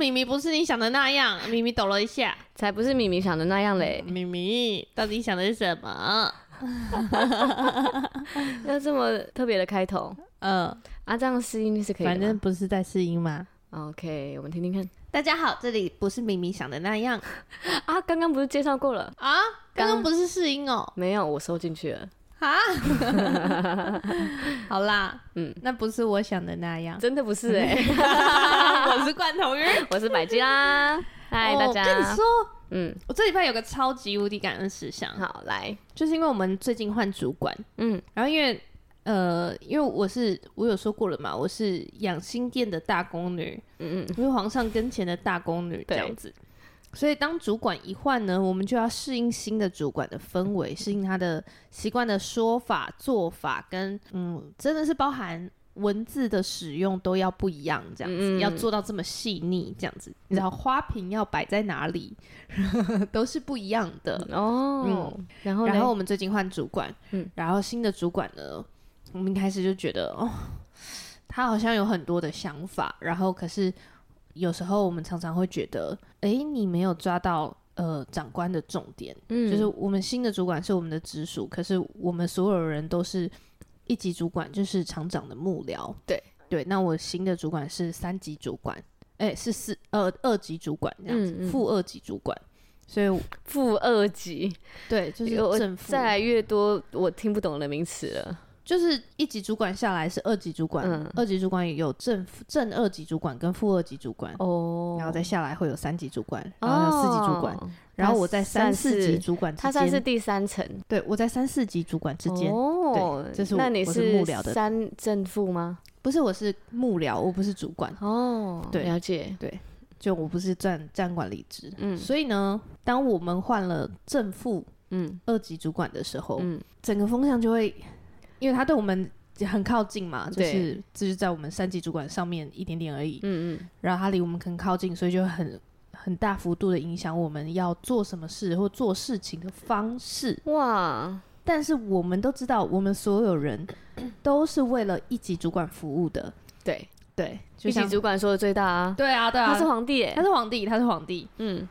这里是咪咪，不是你想的那样。咪咪抖了一下，才不是咪咪想的那样嘞。咪咪到底想的是什么？要这么特别的开头？嗯，啊，这样试音是可以的。反正不是在试音吗？OK，我们听听看。大家好，这里不是咪咪想的那样 啊。刚刚不是介绍过了啊？刚刚不是试音哦？没有，我收进去了。啊，好啦，嗯，那不是我想的那样，真的不是哎、欸。我是罐头鱼，我是百吉啦。嗨、oh，大家。我跟你说，嗯，我这礼拜有个超级无敌感恩事项。好，来，就是因为我们最近换主管，嗯，然后因为呃，因为我是我有说过了嘛，我是养心殿的大宫女，嗯嗯，因为皇上跟前的大宫女这样子。所以当主管一换呢，我们就要适应新的主管的氛围，适应他的习惯的说法、做法，跟嗯，真的是包含文字的使用都要不一样，这样子、嗯、要做到这么细腻，这样子，你知道花瓶要摆在哪里，都是不一样的哦。嗯，然后然后我们最近换主管，嗯，然后新的主管呢，我们一开始就觉得哦，他好像有很多的想法，然后可是。有时候我们常常会觉得，哎、欸，你没有抓到呃长官的重点，嗯，就是我们新的主管是我们的直属，可是我们所有人都是一级主管，就是厂长的幕僚，对对。那我新的主管是三级主管，哎、欸，是四二二级主管这样子，副、二级主管，所以副二级，对，就是正副。再来越多我听不懂的名词了。就是一级主管下来是二级主管，嗯、二级主管有正正二级主管跟副二级主管哦，然后再下来会有三级主管，然后有四级主管，哦、然后我在三四级主管之间，他算是第三层，对，我在三四级主管之间哦，对，这是我，那你是，我是幕僚的。三正副吗？不是，我是幕僚，我不是主管。哦，对，了解，对，就我不是站站管理职，嗯，所以呢，当我们换了正副嗯。二级主管的时候，嗯，整个风向就会。因为他对我们很靠近嘛，就是就是在我们三级主管上面一点点而已。嗯嗯。然后他离我们很靠近，所以就很很大幅度的影响我们要做什么事或做事情的方式。哇！但是我们都知道，我们所有人都是为了一级主管服务的。对对，一级主管说的最大啊。对啊对啊，他是皇帝，他是皇帝，他是皇帝。嗯。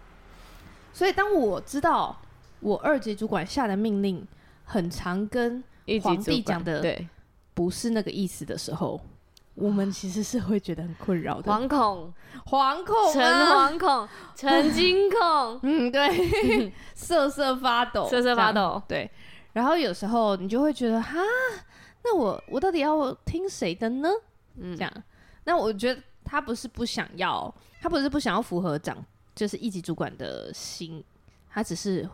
所以当我知道我二级主管下的命令很常跟皇帝讲的对，不是那个意思的时候，我们其实是会觉得很困扰的。惶恐，惶恐、啊，诚惶恐，诚惊恐。嗯，对，瑟瑟发抖，瑟瑟发抖。对，然后有时候你就会觉得，哈，那我我到底要听谁的呢？嗯，这样。那我觉得他不是不想要，他不是不想要符合长，就是一级主管的心，他只是。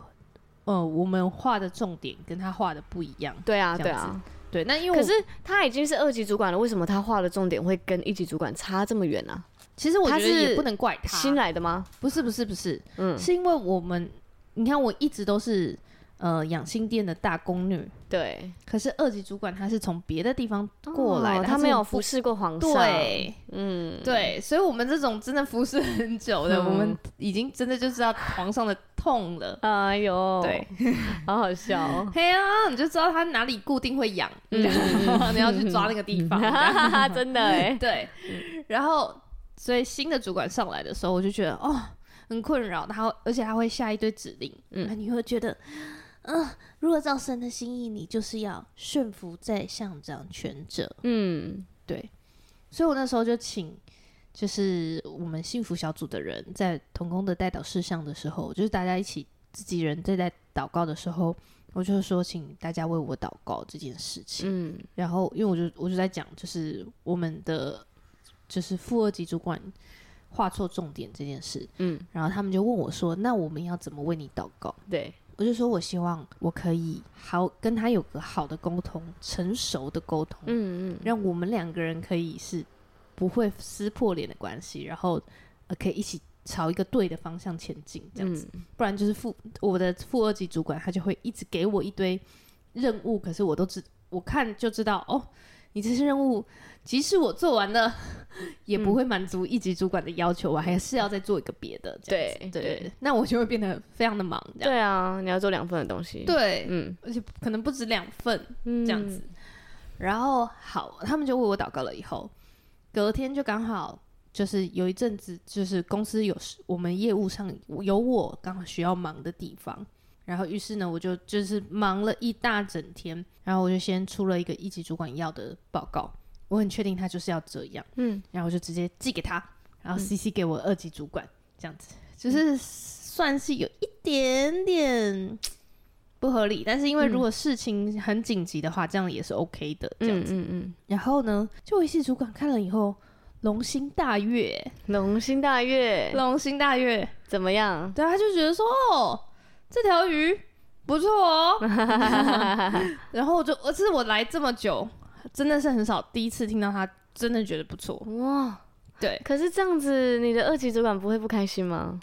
呃，我们画的重点跟他画的不一样。对啊，对啊，对。那因为可是他已经是二级主管了，为什么他画的重点会跟一级主管差这么远呢？其实我觉得也不能怪他。新来的吗？不是，不是，不是。嗯，是因为我们，你看，我一直都是。呃，养心殿的大宫女，对。可是二级主管他是从别的地方过来的，哦、他没有服侍过皇上。对，嗯，对。所以，我们这种真的服侍很久的、嗯，我们已经真的就知道皇上的痛了。哎呦，对，好好笑、哦。嘿啊，你就知道他哪里固定会痒，嗯、你 要去抓那个地方。真的哎、欸，对。然后，所以新的主管上来的时候，我就觉得哦，很困扰。他而且他会下一堆指令，嗯，你会觉得。嗯、呃，如果照神的心意，你就是要顺服在上掌权者。嗯，对。所以我那时候就请，就是我们幸福小组的人在同工的代祷事项的时候，就是大家一起自己人在在祷告的时候，我就说，请大家为我祷告这件事情。嗯，然后因为我就我就在讲，就是我们的就是副二级主管画错重点这件事。嗯，然后他们就问我说：“那我们要怎么为你祷告？”对。我就说，我希望我可以好跟他有个好的沟通，成熟的沟通，嗯嗯，让我们两个人可以是不会撕破脸的关系，然后呃可以一起朝一个对的方向前进，这样子。嗯、不然就是副我的副二级主管，他就会一直给我一堆任务，可是我都知我看就知道哦，你这些任务，即使我做完了，也不会满足一级主管的要求，我还是要再做一个别的。对对，对，那我就会变得非常的忙。对啊，你要做两份的东西。对，嗯，而且可能不止两份这样子。然后好，他们就为我祷告了。以后隔天就刚好就是有一阵子，就是公司有我们业务上有我刚好需要忙的地方。然后，于是呢，我就就是忙了一大整天。然后我就先出了一个一级主管要的报告，我很确定他就是要这样。嗯，然后我就直接寄给他，然后 CC 给我二级主管，这样子就是算是有一点点不合理。但是因为如果事情很紧急的话，这样也是 OK 的。这样子，嗯嗯。然后呢，就一级主管看了以后，龙心大悦，龙心大悦，龙心大悦，怎么样？对，他就觉得说哦。这条鱼不错哦，然后我就，我是我来这么久，真的是很少第一次听到他真的觉得不错哇。对，可是这样子，你的二级主管不会不开心吗？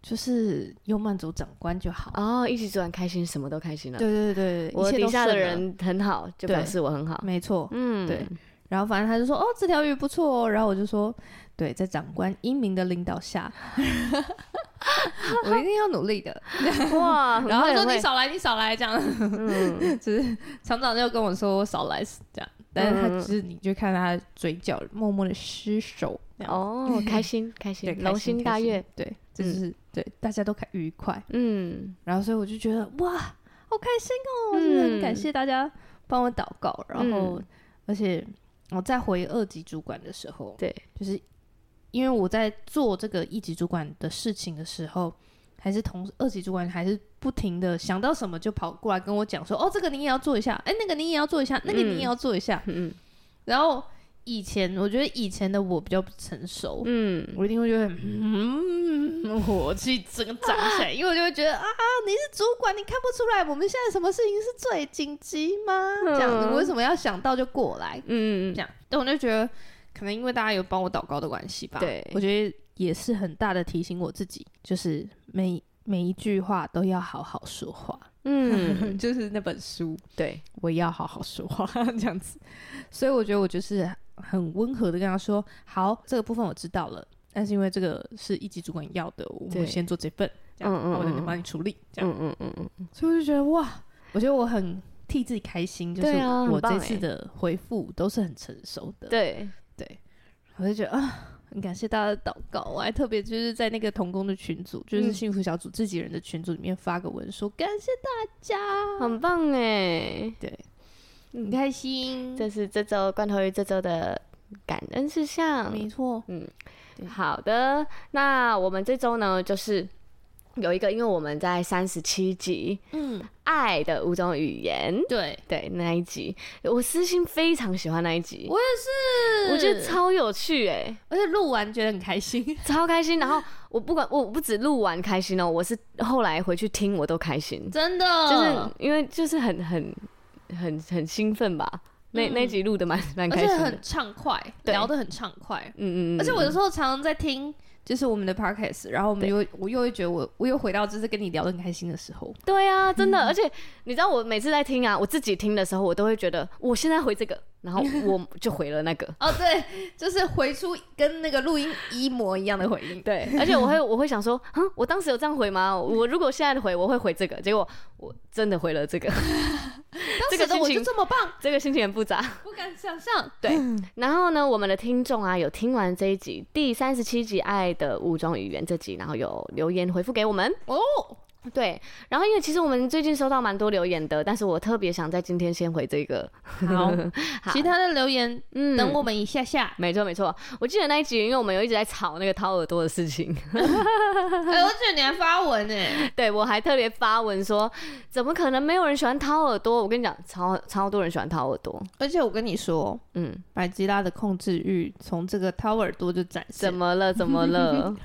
就是有满足长官就好哦，一级主管开心，什么都开心了。对对对对，我底下的人很好，就表示我很好。没错，嗯，对。然后反正他就说，哦，这条鱼不错哦。然后我就说，对，在长官英明的领导下。我一定要努力的 哇！然后他说，你少来，你少来这样，嗯，就是厂长就跟我说我少来这样，但是他只是你就看他嘴角默默的失手哦，开心开心，龙心大悦，对，就是对大家都开愉快，嗯，然后所以我就觉得哇，好开心哦，真的很感谢大家帮我祷告，然后而且我在回二级主管的时候，对，就是。因为我在做这个一级主管的事情的时候，还是同二级主管还是不停的想到什么就跑过来跟我讲说，哦，这个你也要做一下，哎，那个你也要做一下，那个你也要做一下，嗯，然后以前我觉得以前的我比较不成熟，嗯，我一定会觉得，嗯，火气整个涨起来，因为我就会觉得啊，你是主管，你看不出来我们现在什么事情是最紧急吗？这样子，你为什么要想到就过来？嗯，这样，但我就觉得。可能因为大家有帮我祷告的关系吧，对，我觉得也是很大的提醒我自己，就是每每一句话都要好好说话，嗯，就是那本书，对，我要好好说话 这样子，所以我觉得我就是很温和的跟他说，好，这个部分我知道了，但是因为这个是一级主管要的，我们先做这份，这样，嗯嗯，我再帮你处理，这样，嗯嗯嗯嗯，所以我就觉得哇，我觉得我很替自己开心，就是我这次的回复都是很成熟的，对。对，我就觉得啊，很感谢大家的祷告。我还特别就是在那个童工的群组，就是幸福小组自己人的群组里面发个文说，说感谢大家，很棒哎，对，很开心。这是这周罐头鱼这周的感恩事项，没错。嗯，好的，那我们这周呢，就是。有一个，因为我们在三十七集，嗯，爱的五种语言，对。对，那一集，我私心非常喜欢那一集，我也是，我觉得超有趣哎、欸，而且录完觉得很开心，超开心。然后我不管，我不止录完开心哦，我是后来回去听我都开心，真的，就是因为就是很很很很兴奋吧。那那一集录的蛮蛮开心的，而且很畅快，聊得很畅快，嗯嗯嗯，而且我有时候常常在听。就是我们的 podcast，然后我们又我又会觉得我我又回到就是跟你聊得很开心的时候。对啊，真的，而且你知道我每次在听啊，我自己听的时候，我都会觉得我现在回这个，然后我 就回了那个。哦，对，就是回出跟那个录音一模一样的回应。对，而且我会我会想说，嗯，我当时有这样回吗？我如果现在的回，我会回这个，结果我真的回了这个。这个我就这么棒，这个心情很复杂，不敢想象。对，然后呢，我们的听众啊，有听完这一集第三十七集《爱的五种语言》这集，然后有留言回复给我们哦。对，然后因为其实我们最近收到蛮多留言的，但是我特别想在今天先回这个。好，好 其他的留言，嗯，等我们一下下。没错没错，我记得那一集，因为我们有一直在吵那个掏耳朵的事情。哎、欸，我记得你还发文呢。对，我还特别发文说，怎么可能没有人喜欢掏耳朵？我跟你讲，超超多人喜欢掏耳朵。而且我跟你说，嗯，百吉拉的控制欲从这个掏耳朵就展现。怎么了？怎么了？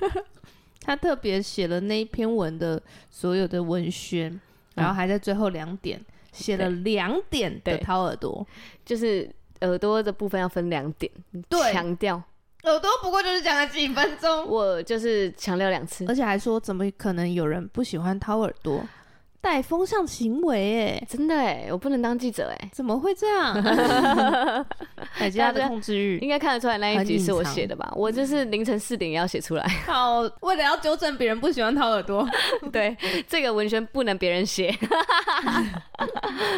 他特别写了那一篇文的所有的文宣，嗯、然后还在最后两点写了两点的掏耳朵，就是耳朵的部分要分两点，对，强调。耳朵不过就是讲了几分钟，我就是强调两次，而且还说怎么可能有人不喜欢掏耳朵？带风向行为，哎，真的哎，我不能当记者哎，怎么会这样？大家的控制欲应该看得出来，那一集是我写的吧？我就是凌晨四点也要写出来。好，为了要纠正别人不喜欢掏耳朵，对，这个文宣不能别人写，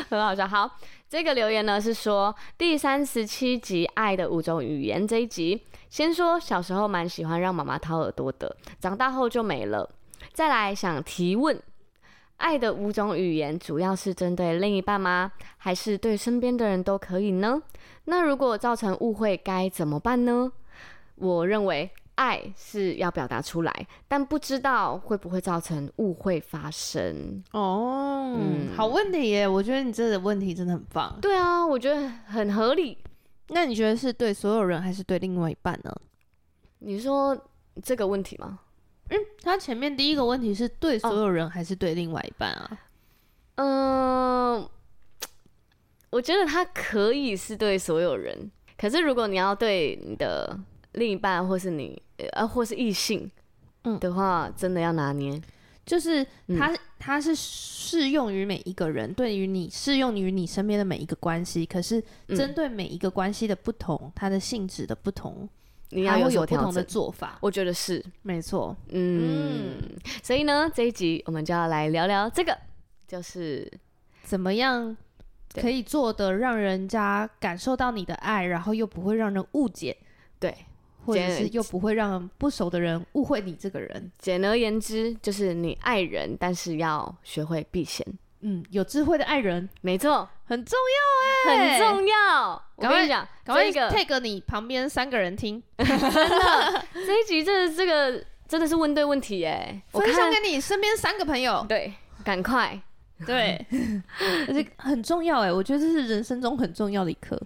很好笑。好，这个留言呢是说第三十七集《爱的五种语言》这一集，先说小时候蛮喜欢让妈妈掏耳朵的，长大后就没了。再来想提问。爱的五种语言主要是针对另一半吗？还是对身边的人都可以呢？那如果造成误会该怎么办呢？我认为爱是要表达出来，但不知道会不会造成误会发生。哦，嗯，好问题耶！我觉得你这个问题真的很棒。对啊，我觉得很合理。那你觉得是对所有人还是对另外一半呢？你说这个问题吗？嗯，他前面第一个问题是对所有人还是对另外一半啊？嗯、我觉得他可以是对所有人，可是如果你要对你的另一半或是你呃或是异性，嗯的话，真的要拿捏，就是他他是适用于每一个人，对于你适用于你身边的每一个关系，可是针对每一个关系的不同，它的性质的不同。你要有，有不同的做法，我觉得是没错。嗯，嗯，所以呢，这一集我们就要来聊聊这个，就是怎么样可以做的让人家感受到你的爱，然后又不会让人误解，对，或者是又不会让不熟的人误会你这个人。简而言之，就是你爱人，但是要学会避嫌。嗯，有智慧的爱人，没错，很重要哎，很重要。我跟你讲，赶快 take 你旁边三个人听，真的，这一集这这个真的是问对问题哎，分享给你身边三个朋友，对，赶快，对，而且很重要哎，我觉得这是人生中很重要的一课。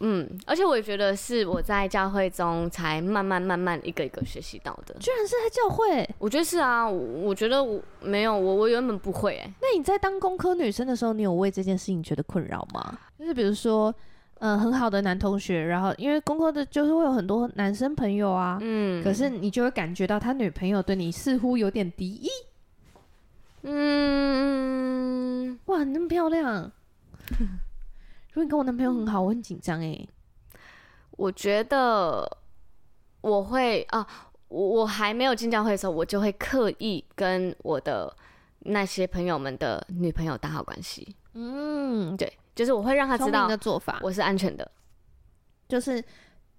嗯，而且我也觉得是我在教会中才慢慢慢慢一个一个学习到的。居然是在教会？我觉得是啊，我，我觉得我没有我我原本不会哎。那你在当工科女生的时候，你有为这件事情觉得困扰吗？就是比如说，嗯、呃，很好的男同学，然后因为工科的就是会有很多男生朋友啊，嗯，可是你就会感觉到他女朋友对你似乎有点敌意。嗯，哇，你那么漂亮。如果你跟我男朋友很好，我很紧张哎。我觉得我会啊，我我还没有进教会的时候，我就会刻意跟我的那些朋友们的女朋友打好关系。嗯，对，就是我会让他知道的做法，我是安全的。就是，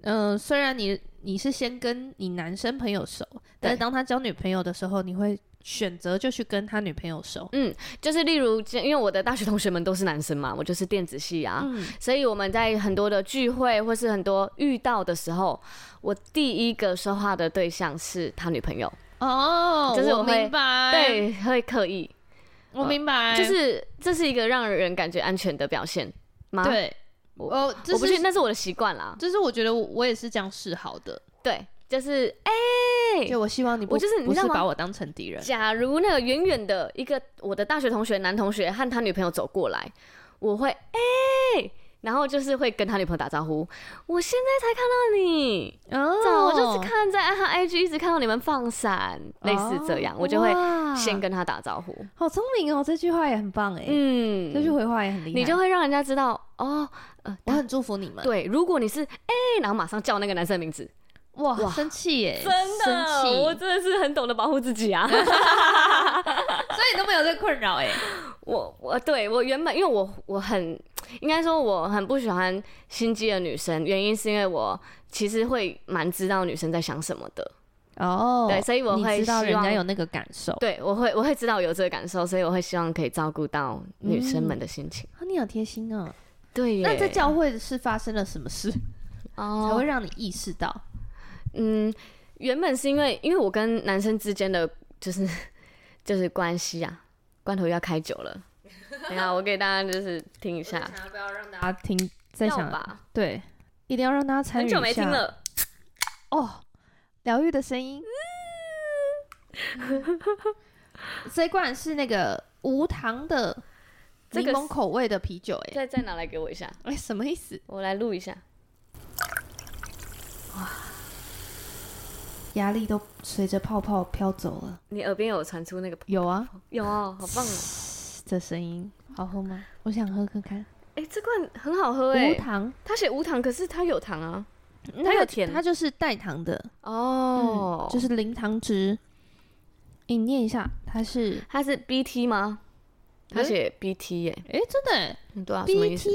嗯、呃，虽然你你是先跟你男生朋友熟，但是当他交女朋友的时候，你会。选择就去跟他女朋友熟，嗯，就是例如，因为我的大学同学们都是男生嘛，我就是电子系啊，嗯、所以我们在很多的聚会或是很多遇到的时候，我第一个说话的对象是他女朋友。哦，就是我明白，对，会刻意，我明白，就是这是一个让人感觉安全的表现吗？对，我哦，我不是，那是我的习惯啦，就是我觉得我也是这样示好的，对。就是哎，欸、就我希望你不，我就是你不是把我当成敌人。假如那个远远的一个我的大学同学男同学和他女朋友走过来，我会哎、欸，然后就是会跟他女朋友打招呼。我现在才看到你，哦，我就是看在他 IG 一直看到你们放闪，类似这样，哦、我就会先跟他打招呼。好聪明哦，这句话也很棒哎，嗯，这句回话也很厉害，你就会让人家知道哦，呃，我很祝福你们。对，如果你是哎、欸，然后马上叫那个男生的名字。哇，生气耶！真的，生，我真的是很懂得保护自己啊，所以你都没有这个困扰哎。我我对我原本因为我我很应该说我很不喜欢心机的女生，原因是因为我其实会蛮知道女生在想什么的哦。对，所以我会知道人家有那个感受。对，我会我会知道有这个感受，所以我会希望可以照顾到女生们的心情。啊，你好贴心啊。对耶，那在教会是发生了什么事 才会让你意识到？嗯，原本是因为因为我跟男生之间的就是就是关系啊，罐头要开酒了。等下我给大家就是听一下，不要让大家听，在想吧，对，一定要让大家参与一下。很久没听了，哦，疗愈的声音。这一罐是那个无糖的柠檬口味的啤酒，哎，再再拿来给我一下，哎，什么意思？我来录一下。哇。压力都随着泡泡飘走了。你耳边有传出那个？有啊，有啊，好棒哦！这声音好喝吗？我想喝喝看。哎、欸，这罐很好喝哎、欸，无糖。它写无糖，可是它有糖啊，它有甜，它就是带糖的哦、嗯，就是零糖值。你念一下，它是它是 BT 吗？它写 BT 耶、欸，哎、欸，真的、欸，对啊，BT，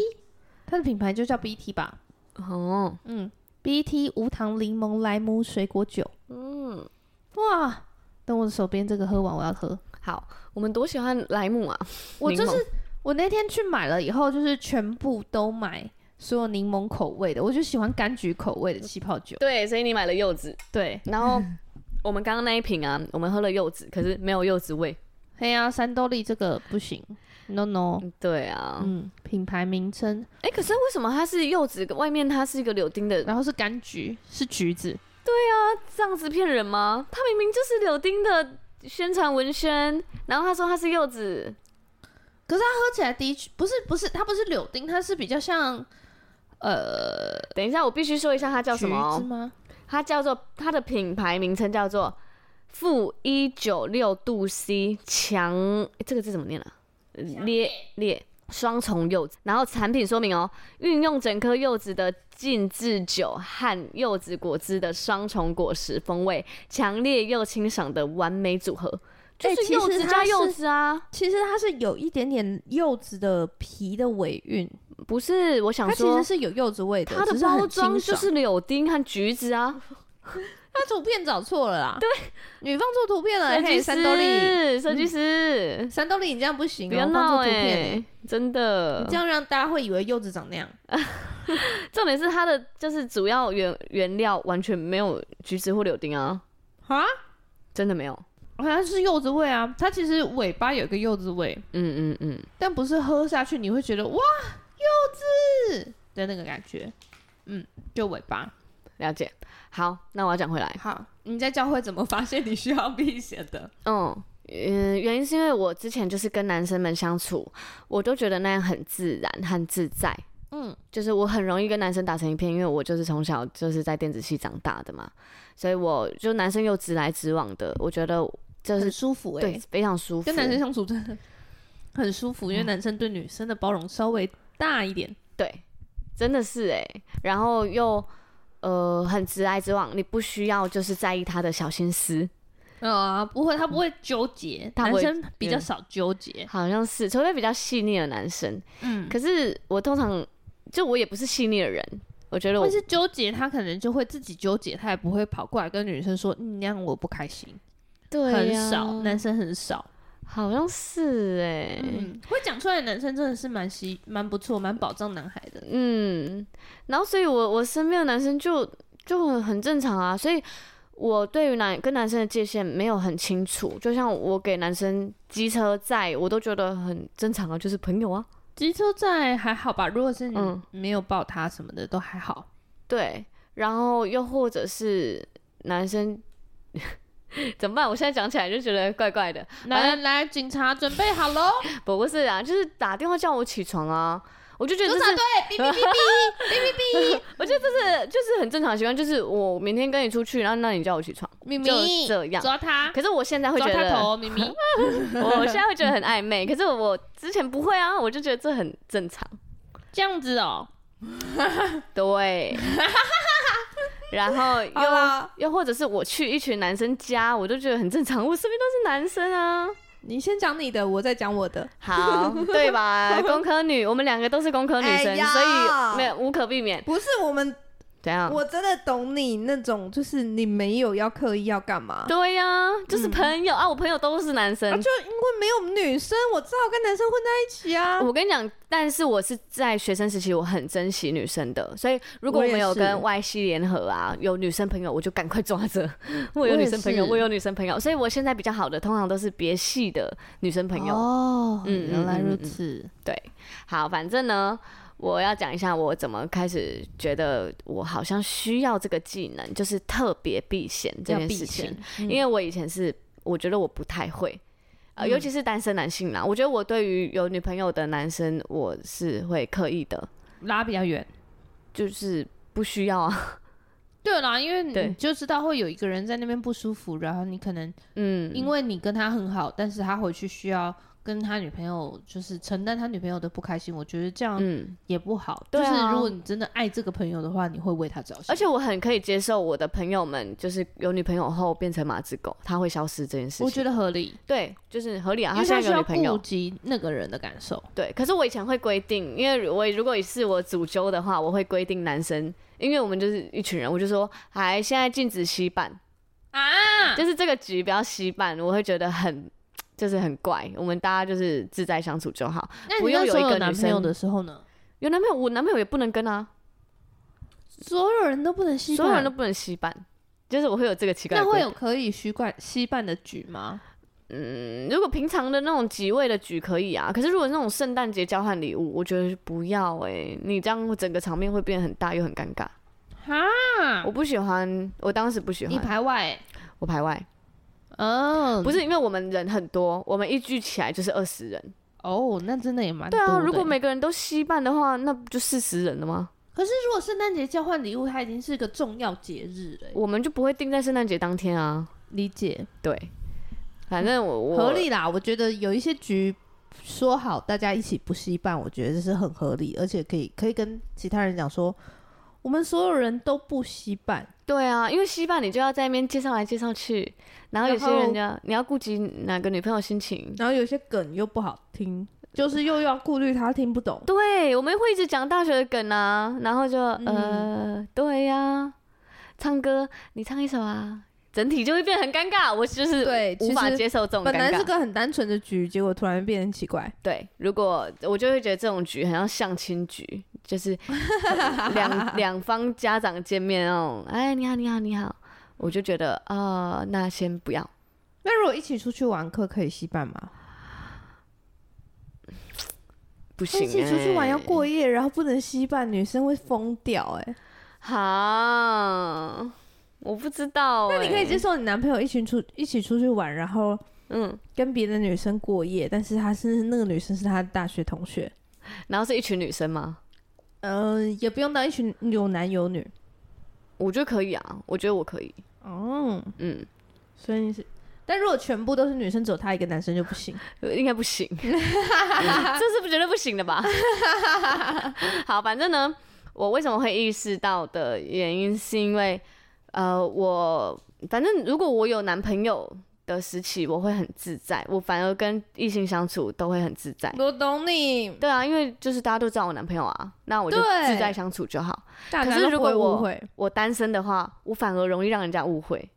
它的品牌就叫 BT 吧？哦，嗯，BT 无糖柠檬莱姆水果酒，嗯，哇，等我手边这个喝完，我要喝。好，我们多喜欢莱姆啊！我就是我那天去买了以后，就是全部都买所有柠檬口味的，我就喜欢柑橘口味的气泡酒。对，所以你买了柚子，对，然后。我们刚刚那一瓶啊，我们喝了柚子，可是没有柚子味。嘿呀，三多利这个不行，no no。对啊，嗯，品牌名称，哎、欸，可是为什么它是柚子，外面它是一个柳丁的，然后是柑橘，是橘子？对啊，这样子骗人吗？它明明就是柳丁的宣传文宣，然后他说它是柚子，可是它喝起来的确不是不是，它不是柳丁，它是比较像，呃，等一下，我必须说一下它叫什么？它叫做它的品牌名称叫做负一九六度 C 强、欸，这个字怎么念啊？烈烈双重柚子。然后产品说明哦，运用整颗柚子的浸制酒和柚子果汁的双重果实风味，强烈又清爽的完美组合。就是柚子加柚子啊，其实它是有一点点柚子的皮的尾韵，不是？我想说，它其实是有柚子味的。它的包装就是柳丁和橘子啊，它图片找错了啦。对，你放错图片了。设计师，设计师，三多利，你这样不行，不要闹哎，真的，你这样让大家会以为柚子长那样。重点是它的就是主要原原料完全没有橘子或柳丁啊，啊，真的没有。好像是柚子味啊，它其实尾巴有一个柚子味，嗯嗯嗯，但不是喝下去你会觉得哇柚子的那个感觉，嗯，就尾巴。了解。好，那我要讲回来。好，你在教会怎么发现你需要避嫌的？嗯嗯，原因是因为我之前就是跟男生们相处，我都觉得那样很自然很自在。嗯，就是我很容易跟男生打成一片，因为我就是从小就是在电子系长大的嘛，所以我就男生又直来直往的，我觉得。就是舒服对，非常舒服。跟男生相处真的很舒服，因为男生对女生的包容稍微大一点。对，真的是哎、欸，然后又呃很直来直往，你不需要就是在意他的小心思。啊、呃，不会，他不会纠结，他男生比较少纠结，好像是，除非比较细腻的男生。嗯，可是我通常就我也不是细腻的人，我觉得我是纠结，他可能就会自己纠结，他也不会跑过来跟女生说，嗯，那样我不开心。对很少，男生很少，好像是哎、欸嗯，会讲出来的男生真的是蛮稀蛮不错，蛮保障男孩的。嗯，然后所以我我身边的男生就就很很正常啊，所以我对于男跟男生的界限没有很清楚。就像我给男生机车载，我都觉得很正常啊，就是朋友啊。机车载还好吧，如果是你没有抱他什么的、嗯、都还好。对，然后又或者是男生。怎么办？我现在讲起来就觉得怪怪的。来来，警察准备好喽！不不是啊，就是打电话叫我起床啊，我就觉得这是对，哔哔哔哔哔哔哔。我觉得这是就是很正常的习惯，就是我明天跟你出去，然后那你叫我起床，咪咪就这样抓他。可是我现在会觉得，抓他头，咪咪。我现在会觉得很暧昧，可是我之前不会啊，我就觉得这很正常。这样子哦，对。然后又又或者是我去一群男生家，我都觉得很正常。我身边都是男生啊。你先讲你的，我再讲我的，好，对吧？工科女，我们两个都是工科女生，哎、所以没有无可避免。不是我们。怎样？我真的懂你那种，就是你没有要刻意要干嘛？对呀、啊，就是朋友、嗯、啊，我朋友都是男生，啊、就因为没有女生，我只好跟男生混在一起啊。我跟你讲，但是我是在学生时期，我很珍惜女生的，所以如果我们有跟外系联合啊，有女生朋友，我就赶快抓着。我有女生朋友，我有女生朋友，所以我现在比较好的，通常都是别系的女生朋友。哦，嗯，原来如此。嗯、对，好，反正呢。我要讲一下我怎么开始觉得我好像需要这个技能，就是特别避嫌这件事情。嗯、因为我以前是我觉得我不太会，呃，尤其是单身男性啦，我觉得我对于有女朋友的男生，我是会刻意的拉比较远，就是不需要啊。对啦，因为你就知道会有一个人在那边不舒服，然后你可能嗯，因为你跟他很好，但是他回去需要跟他女朋友就是承担他女朋友的不开心，我觉得这样也不好。就是如果你真的爱这个朋友的话，你会为他着想。而且我很可以接受我的朋友们就是有女朋友后变成马子狗，他会消失这件事情。我觉得合理，对，就是合理啊。他现在有女朋友，顾及那个人的感受。对，可是我以前会规定，因为我如果是我主揪的话，我会规定男生，因为我们就是一群人，我就说，哎现在禁止吸伴啊，就是这个局不要吸伴，我会觉得很。就是很怪，我们大家就是自在相处就好。那你那时候有男朋友的时候呢？有男朋友，我男朋友也不能跟啊。所有人都不能吸，所有人都不能吸伴，就是我会有这个奇怪的。那会有可以吸伴吸伴的局吗？嗯，如果平常的那种几位的局可以啊，可是如果那种圣诞节交换礼物，我觉得不要哎、欸，你这样整个场面会变得很大又很尴尬。哈，我不喜欢，我当时不喜欢。你排外、欸，我排外。嗯，oh, 不是因为我们人很多，我们一聚起来就是二十人。哦，oh, 那真的也蛮多。对啊，如果每个人都吸伴的话，那不就四十人了吗？可是如果圣诞节交换礼物，它已经是个重要节日了，我们就不会定在圣诞节当天啊。理解，对，反正我我合理啦。我觉得有一些局说好大家一起不吸伴，我觉得这是很合理，而且可以可以跟其他人讲说。我们所有人都不吸伴，对啊，因为吸伴你就要在那边介绍来介绍去，然后有些人家你要顾及哪个女朋友心情，然后有些梗又不好听，就是又要顾虑他听不懂。对，我们会一直讲大学的梗啊，然后就、嗯、呃，对呀、啊，唱歌你唱一首啊。整体就会变很尴尬，我就是对无法接受这种尴尬。本来是个很单纯的局，结果突然变成奇怪。对，如果我就会觉得这种局很像相亲局，就是两 两方家长见面哦，哎，你好，你好，你好，我就觉得啊、呃，那先不要。那如果一起出去玩课可以吸伴吗？不行、欸，一起出去玩要过夜，然后不能吸伴，女生会疯掉哎、欸。好。我不知道、欸，那你可以接受你男朋友一群出一起出去玩，然后嗯，跟别的女生过夜，但是他是那个女生是他的大学同学，然后是一群女生吗？嗯、呃，也不用当一群有男有女，我觉得可以啊，我觉得我可以。哦，嗯，所以你是，但如果全部都是女生，只有他一个男生就不行，应该不行，这是不觉得不行的吧？好，反正呢，我为什么会意识到的原因是因为。呃，我反正如果我有男朋友的时期，我会很自在，我反而跟异性相处都会很自在。我懂你。对啊，因为就是大家都知道我男朋友啊，那我就自在相处就好。可是如果我我单身的话，我反而容易让人家误会。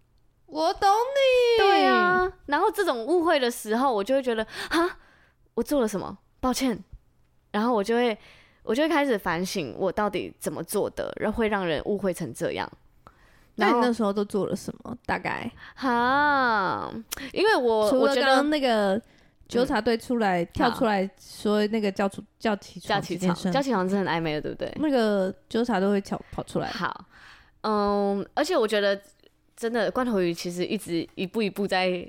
我懂你。对啊，然后这种误会的时候，我就会觉得啊，我做了什么？抱歉。然后我就会我就会开始反省，我到底怎么做的，然后会让人误会成这样。那你那时候都做了什么？大概哈，因为我我觉得那个纠察队出来跳出来说那个叫出叫起床叫起床叫起床是很暧昧的，对不对？那个纠察都会跳跑出来。好，嗯，而且我觉得真的罐头鱼其实一直一步一步在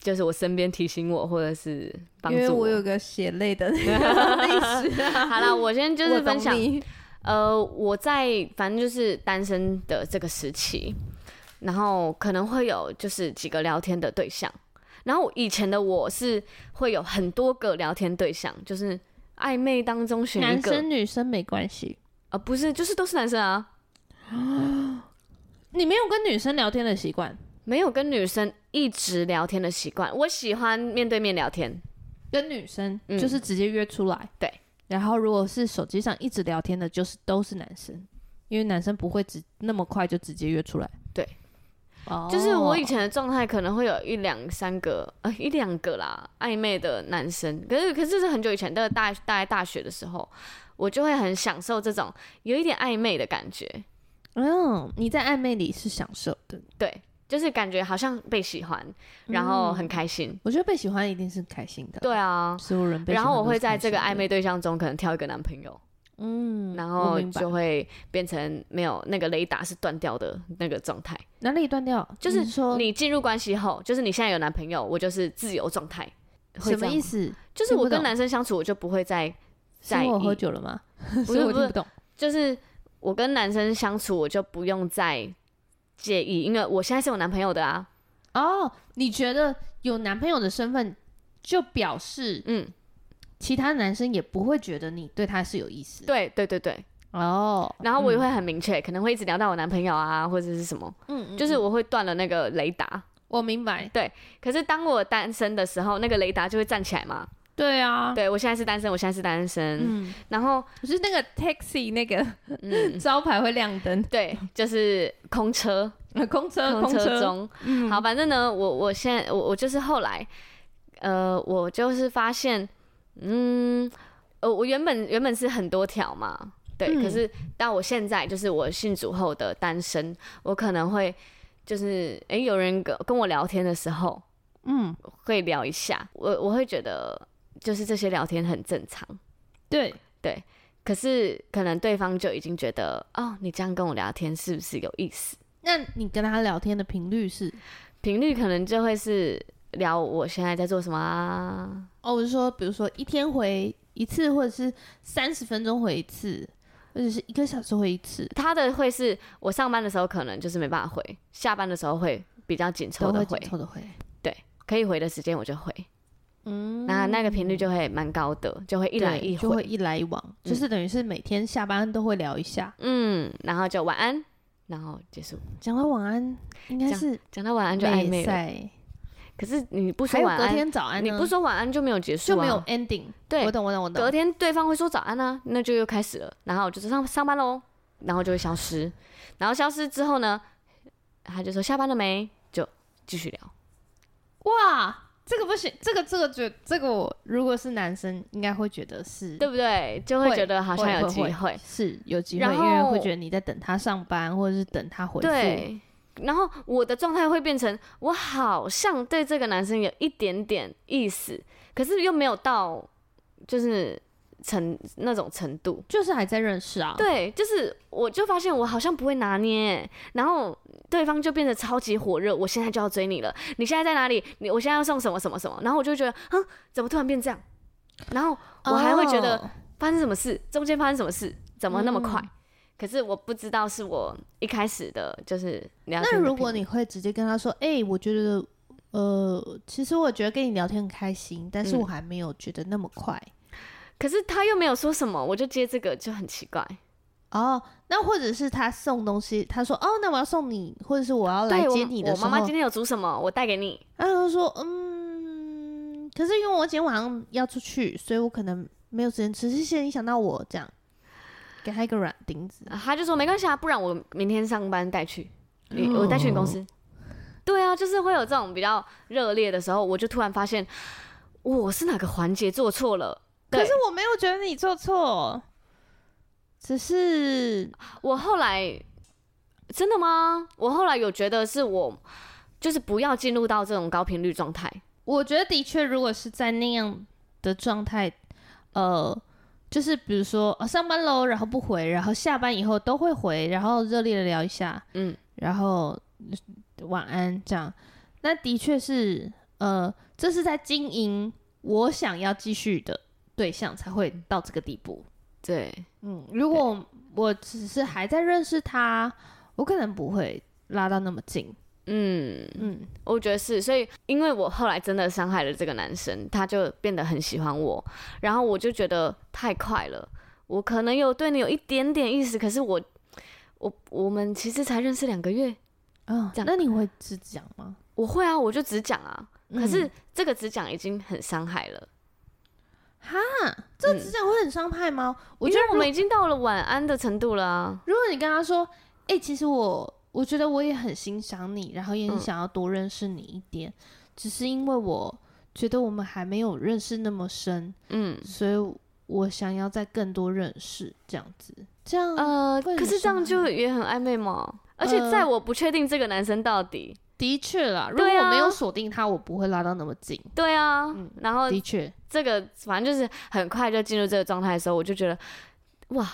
就是我身边提醒我，或者是帮助我。因为我有个血泪的那个 历史。好了，我先就是分享。呃，我在反正就是单身的这个时期，然后可能会有就是几个聊天的对象，然后以前的我是会有很多个聊天对象，就是暧昧当中选一个，男生女生没关系，呃，不是，就是都是男生啊。你没有跟女生聊天的习惯？没有跟女生一直聊天的习惯，我喜欢面对面聊天，跟女生就是直接约出来，嗯、对。然后，如果是手机上一直聊天的，就是都是男生，因为男生不会直那么快就直接约出来。对，哦，就是我以前的状态，可能会有一两三个，呃，一两个啦，暧昧的男生。可是，可是这是很久以前，的大大概大学的时候，我就会很享受这种有一点暧昧的感觉。嗯，你在暧昧里是享受的，对。就是感觉好像被喜欢，然后很开心。嗯、我觉得被喜欢一定是开心的。对啊，所有人被喜欢。然后我会在这个暧昧对象中可能挑一个男朋友，嗯，然后就会变成没有那个雷达是断掉的那个状态。哪里断掉？就是说你进入关系后，就是你现在有男朋友，我就是自由状态。什么意思？就是我跟男生相处，我就不会再在意。我喝酒了吗？不是，我听不懂。就是我跟男生相处，我就不用再。介意，因为我现在是有男朋友的啊。哦，你觉得有男朋友的身份就表示嗯，其他男生也不会觉得你对他是有意思。对对对对，哦，然后我也会很明确，嗯、可能会一直聊到我男朋友啊，或者是什么，嗯，嗯，就是我会断了那个雷达。我明白，对。可是当我单身的时候，那个雷达就会站起来嘛。对啊，对我现在是单身，我现在是单身。嗯，然后可是那个 taxi 那个、嗯、招牌会亮灯，对，就是空车，空车，空车中。嗯、好，反正呢，我我现在我我就是后来，呃，我就是发现，嗯，呃，我原本原本是很多条嘛，对，嗯、可是到我现在就是我信主后的单身，我可能会就是哎、欸，有人跟跟我聊天的时候，嗯，会聊一下，我我会觉得。就是这些聊天很正常，对对，可是可能对方就已经觉得，哦，你这样跟我聊天是不是有意思？那你跟他聊天的频率是？频率可能就会是聊我现在在做什么啊？哦，我是说，比如说一天回一次，或者是三十分钟回一次，或者是一个小时回一次。他的会是我上班的时候可能就是没办法回，下班的时候会比较紧凑的回，紧凑的回，对，可以回的时间我就回。嗯，那那个频率就会蛮高的，就会一来一回，就会一来一往，嗯、就是等于是每天下班都会聊一下，嗯，然后就晚安，然后结束。讲到晚安，应该是讲到晚安就暧昧了。可是你不说晚安，隔天早安，你不说晚安就没有结束、啊，就没有 ending。对，我懂，我懂，我懂。隔天对方会说早安呢、啊，那就又开始了，然后就是上上班喽，然后就会消失，然后消失之后呢，他就说下班了没，就继续聊。哇！这个不行，这个这个觉这个我如果是男生，应该会觉得是对不对？就会觉得好像有机会，会，是有机会，因为会觉得你在等他上班，或者是等他回复。对，然后我的状态会变成我好像对这个男生有一点点意思，可是又没有到就是成那种程度，就是还在认识啊。对，就是我就发现我好像不会拿捏，然后。对方就变得超级火热，我现在就要追你了。你现在在哪里？你我现在要送什么什么什么？然后我就觉得，哼，怎么突然变这样？然后我还会觉得发生什么事？中间发生什么事？怎么那么快？嗯、可是我不知道是我一开始的，就是聊天。那如果你会直接跟他说，哎、欸，我觉得，呃，其实我觉得跟你聊天很开心，但是我还没有觉得那么快。嗯、可是他又没有说什么，我就接这个就很奇怪。哦，那或者是他送东西，他说哦，那我要送你，或者是我要来接你我妈妈今天有煮什么，我带给你。然后他说嗯，可是因为我今天晚上要出去，所以我可能没有时间吃。谢谢你想到我这样，给他一个软钉子，啊，他就说没关系啊，不然我明天上班带去，你我带去你公司。哦、对啊，就是会有这种比较热烈的时候，我就突然发现我是哪个环节做错了，可是我没有觉得你做错。只是我后来真的吗？我后来有觉得是我就是不要进入到这种高频率状态。我觉得的确，如果是在那样的状态，呃，就是比如说、哦、上班喽，然后不回，然后下班以后都会回，然后热烈的聊一下，嗯，然后晚安这样，那的确是呃，这是在经营我想要继续的对象才会到这个地步。对，嗯，如果我只是还在认识他，我可能不会拉到那么近。嗯嗯，我觉得是，所以因为我后来真的伤害了这个男生，他就变得很喜欢我，然后我就觉得太快了，我可能有对你有一点点意思，可是我我我们其实才认识两个月，嗯、哦，那你会只讲吗？我会啊，我就只讲啊，可是这个只讲已经很伤害了。哈，这指甲会很伤害吗？嗯、我觉得我们已经到了晚安的程度了啊。如果你跟他说，哎、欸，其实我我觉得我也很欣赏你，然后也很想要多认识你一点，嗯、只是因为我觉得我们还没有认识那么深，嗯，所以我想要再更多认识这样子。这样呃，可是这样就也很暧昧嘛。而且在我不确定这个男生到底。的确啦，如果我没有锁定他，我不会拉到那么近。对啊，嗯、然后的确，这个反正就是很快就进入这个状态的时候，我就觉得，哇，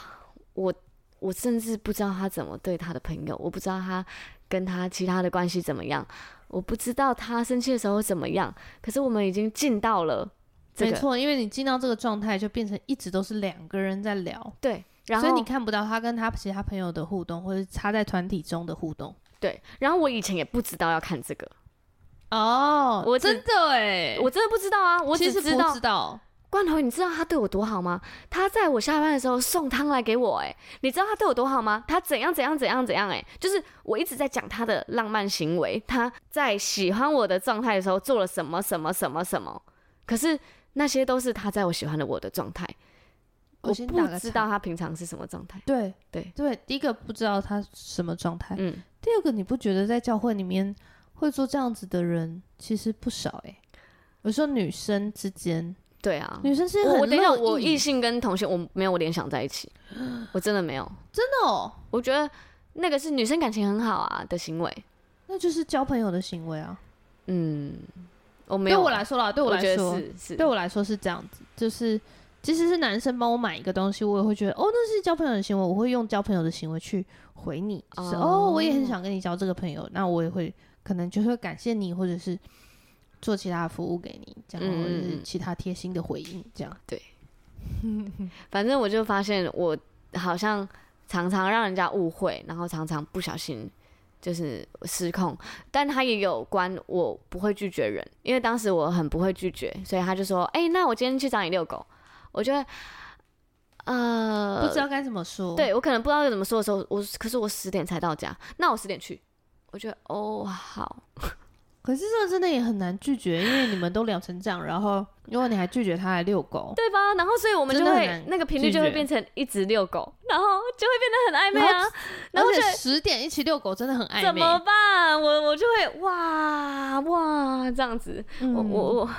我我甚至不知道他怎么对他的朋友，我不知道他跟他其他的关系怎么样，我不知道他生气的时候怎么样。可是我们已经进到了、这个，没错，因为你进到这个状态，就变成一直都是两个人在聊，对，然后所以你看不到他跟他其他朋友的互动，或者他在团体中的互动。对，然后我以前也不知道要看这个，哦，我真的哎，我真的不知道啊，我只知道。知道罐头，你知道他对我多好吗？他在我下班的时候送汤来给我，哎，你知道他对我多好吗？他怎样怎样怎样怎样，哎，就是我一直在讲他的浪漫行为，他在喜欢我的状态的时候做了什么什么什么什么，可是那些都是他在我喜欢的我的状态。我不知道他平常是什么状态。对对对，第一个不知道他什么状态。嗯，第二个你不觉得在教会里面会做这样子的人其实不少哎、欸？有时候女生之间，对啊，女生是很乐意。我等一下，我异性跟同性，我没有我联想在一起，我真的没有，真的哦。我觉得那个是女生感情很好啊的行为，那就是交朋友的行为啊。嗯，我没有。对我来说啦，对我来说是是，对我来说是这样子，就是。即使是男生帮我买一个东西，我也会觉得哦，那是交朋友的行为，我会用交朋友的行为去回你，就是哦，哦，我也很想跟你交这个朋友，那我也会可能就会感谢你，或者是做其他的服务给你，这样，嗯、或者是其他贴心的回应，这样。对，反正我就发现我好像常常让人家误会，然后常常不小心就是失控，但他也有关我不会拒绝人，因为当时我很不会拒绝，所以他就说，哎、欸，那我今天去找你遛狗。我觉得，呃，不知道该怎么说。对，我可能不知道该怎么说的时候，我可是我十点才到家，那我十点去。我觉得哦好，可是这个真的也很难拒绝，因为你们都聊成这样，然后如果你还拒绝他来遛狗，对吧？然后所以我们就会那个频率就会变成一直遛狗，然后就会变得很暧昧啊。然后十点一起遛狗真的很暧昧，怎么办？我我就会哇哇这样子，嗯、我我我，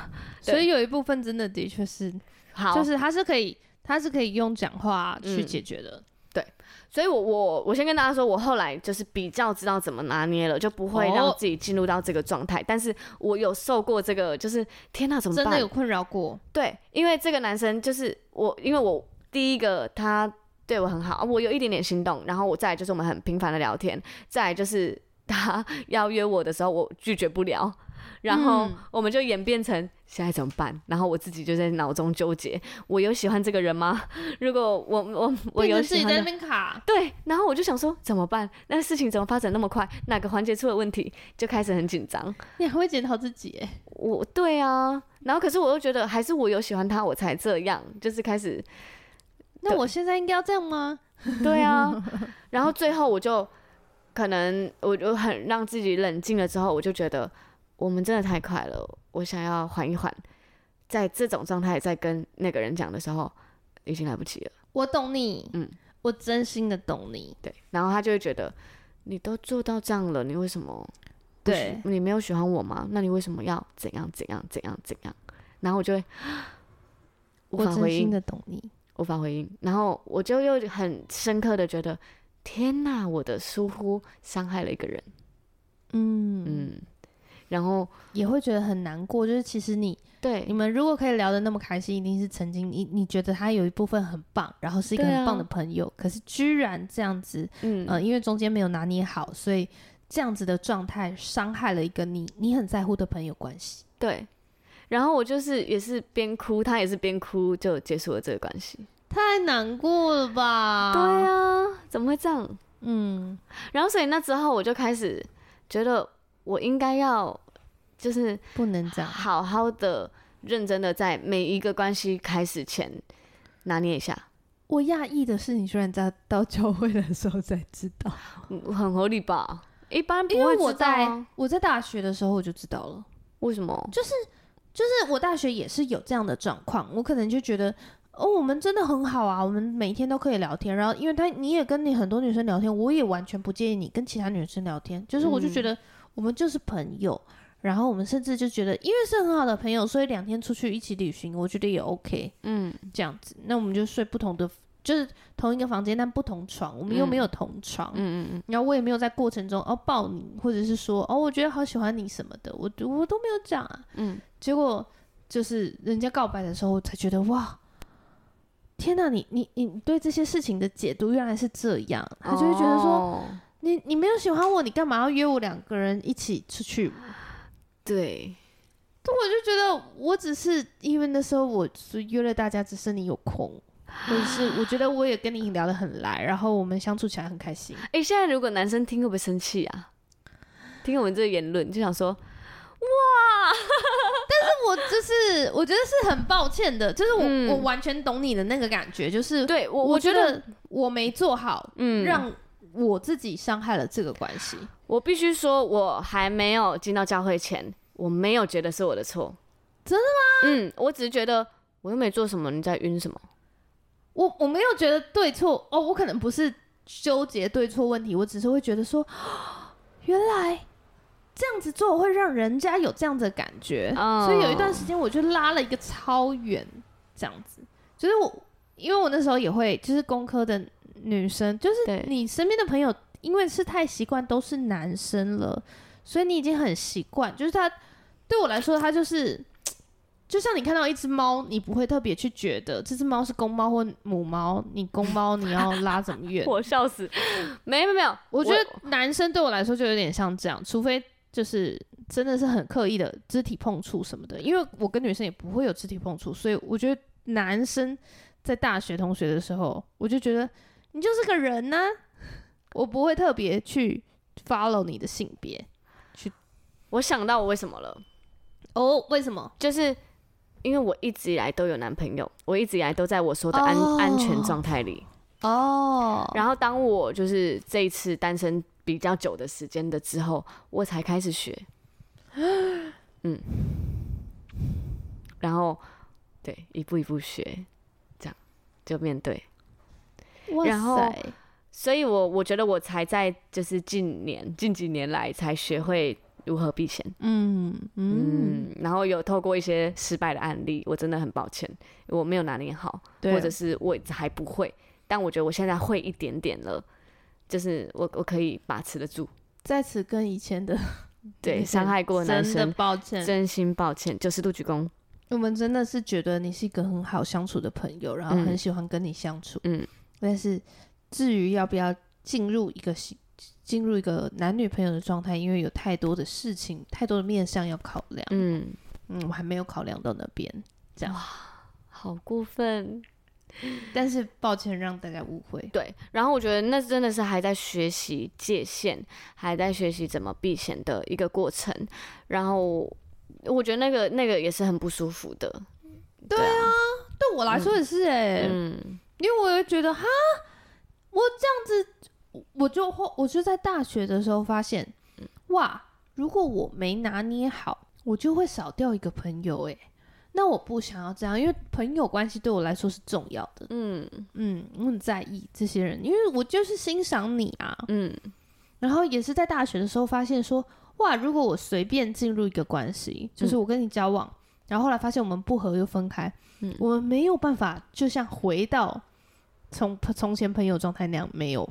所以有一部分真的的确是。好，就是他是可以，他是可以用讲话去解决的。嗯，对，所以我我我先跟大家说，我后来就是比较知道怎么拿捏了，就不会让自己进入到这个状态。哦。但是我有受过这个，就是天哪，怎么办？真的有困扰过？对，因为这个男生就是我，因为我第一个他对我很好，我有一点点心动，然后我再来就是我们很频繁的聊天，再来就是 他邀约我的时候，我拒绝不了。然后我们就演变成现在怎么办？然后我自己就在脑中纠结：我有喜欢这个人吗？如果我我我有喜欢的，自己在那边卡。对，然后我就想说怎么办？那事情怎么发展那么快？哪个环节出了问题？就开始很紧张。你还会检讨自己？我对啊，然后可是我又觉得还是我有喜欢他，我才这样，就是开始。那我现在应该要这样吗？对啊，然后最后我就可能我就很让自己冷静了之后，我就觉得。我们真的太快了，我想要缓一缓，在这种状态在跟那个人讲的时候，已经来不及了。我懂你，嗯，我真心的懂你。对，然后他就会觉得，你都做到这样了，你为什么？对，你没有喜欢我吗？那你为什么要怎样怎样怎样怎样？然后我就会无法回应。我真心的懂你，无法回应。然后我就又很深刻的觉得，天哪，我的疏忽伤害了一个人。嗯嗯。然后也会觉得很难过，就是其实你对你们如果可以聊得那么开心，一定是曾经你你觉得他有一部分很棒，然后是一个很棒的朋友，啊、可是居然这样子，嗯、呃、因为中间没有拿捏好，所以这样子的状态伤害了一个你你很在乎的朋友关系。对，然后我就是也是边哭，他也是边哭，就结束了这个关系。太难过了吧？对啊，怎么会这样？嗯，然后所以那之后我就开始觉得。我应该要，就是不能这样，好好的、认真的在每一个关系开始前拿捏一下。我讶异的是，你居然在到教会的时候才知道，很合理吧？一般不会知道啊。因为我在我在大学的时候我就知道了。为什么？就是就是我大学也是有这样的状况，我可能就觉得哦，我们真的很好啊，我们每天都可以聊天。然后因为他你也跟你很多女生聊天，我也完全不介意你跟其他女生聊天，就是我就觉得。嗯我们就是朋友，然后我们甚至就觉得，因为是很好的朋友，所以两天出去一起旅行，我觉得也 OK。嗯，这样子，那我们就睡不同的，就是同一个房间，但不同床，我们又没有同床。嗯嗯嗯。然后我也没有在过程中哦抱你，或者是说哦我觉得好喜欢你什么的，我我都没有讲啊。嗯。结果就是人家告白的时候，我才觉得哇，天哪，你你你对这些事情的解读原来是这样，他就会觉得说。哦你你没有喜欢我，你干嘛要约我两个人一起出去？对，我就觉得我只是因为那时候我是约了大家，只是你有空，或者是 我觉得我也跟你聊得很来，然后我们相处起来很开心。哎、欸，现在如果男生听会不会生气啊？听我们这个言论就想说，哇，但是我就是我觉得是很抱歉的，就是我、嗯、我完全懂你的那个感觉，就是对我我觉得我没做好，嗯，让我自己伤害了这个关系。我必须说，我还没有进到教会前，我没有觉得是我的错。真的吗？嗯，我只是觉得我又没做什么，你在晕什么？我我没有觉得对错哦，我可能不是纠结对错问题，我只是会觉得说，原来。这样子做会让人家有这样子的感觉，oh. 所以有一段时间我就拉了一个超远，这样子。就是我，因为我那时候也会，就是工科的女生，就是你身边的朋友，因为是太习惯都是男生了，所以你已经很习惯。就是他对我来说，他就是就像你看到一只猫，你不会特别去觉得这只猫是公猫或母猫，你公猫你要拉怎么远？我笑死！没有没有，我觉得男生对我来说就有点像这样，除非。就是真的是很刻意的肢体碰触什么的，因为我跟女生也不会有肢体碰触，所以我觉得男生在大学同学的时候，我就觉得你就是个人呢、啊，我不会特别去 follow 你的性别。去，我想到我为什么了。哦，为什么？就是因为我一直以来都有男朋友，我一直以来都在我说的安、oh. 安全状态里。哦。Oh. 然后当我就是这一次单身。比较久的时间的之后，我才开始学，嗯，然后对，一步一步学，这样就面对，然后，所以我我觉得我才在就是近年近几年来才学会如何避嫌，嗯嗯，嗯，然后有透过一些失败的案例，我真的很抱歉，我没有拿捏好，对或者是我还不会，但我觉得我现在会一点点了。就是我，我可以把持得住。在此跟以前的 对伤害过男生真的抱歉，真心抱歉，九十度鞠躬。我们真的是觉得你是一个很好相处的朋友，然后很喜欢跟你相处。嗯，但是至于要不要进入一个进入一个男女朋友的状态，因为有太多的事情，太多的面向要考量。嗯嗯，我还没有考量到那边。这样，哇，好过分。但是抱歉让大家误会。对，然后我觉得那真的是还在学习界限，还在学习怎么避嫌的一个过程。然后我觉得那个那个也是很不舒服的。对啊，对我来说也是哎、欸，嗯，因为我会觉得哈，我这样子，我就我就在大学的时候发现，哇，如果我没拿捏好，我就会少掉一个朋友哎、欸。那我不想要这样，因为朋友关系对我来说是重要的。嗯嗯，我很在意这些人，因为我就是欣赏你啊。嗯，然后也是在大学的时候发现说，哇，如果我随便进入一个关系，就是我跟你交往，嗯、然后后来发现我们不合又分开，嗯，我们没有办法，就像回到从从前朋友状态那样，没有，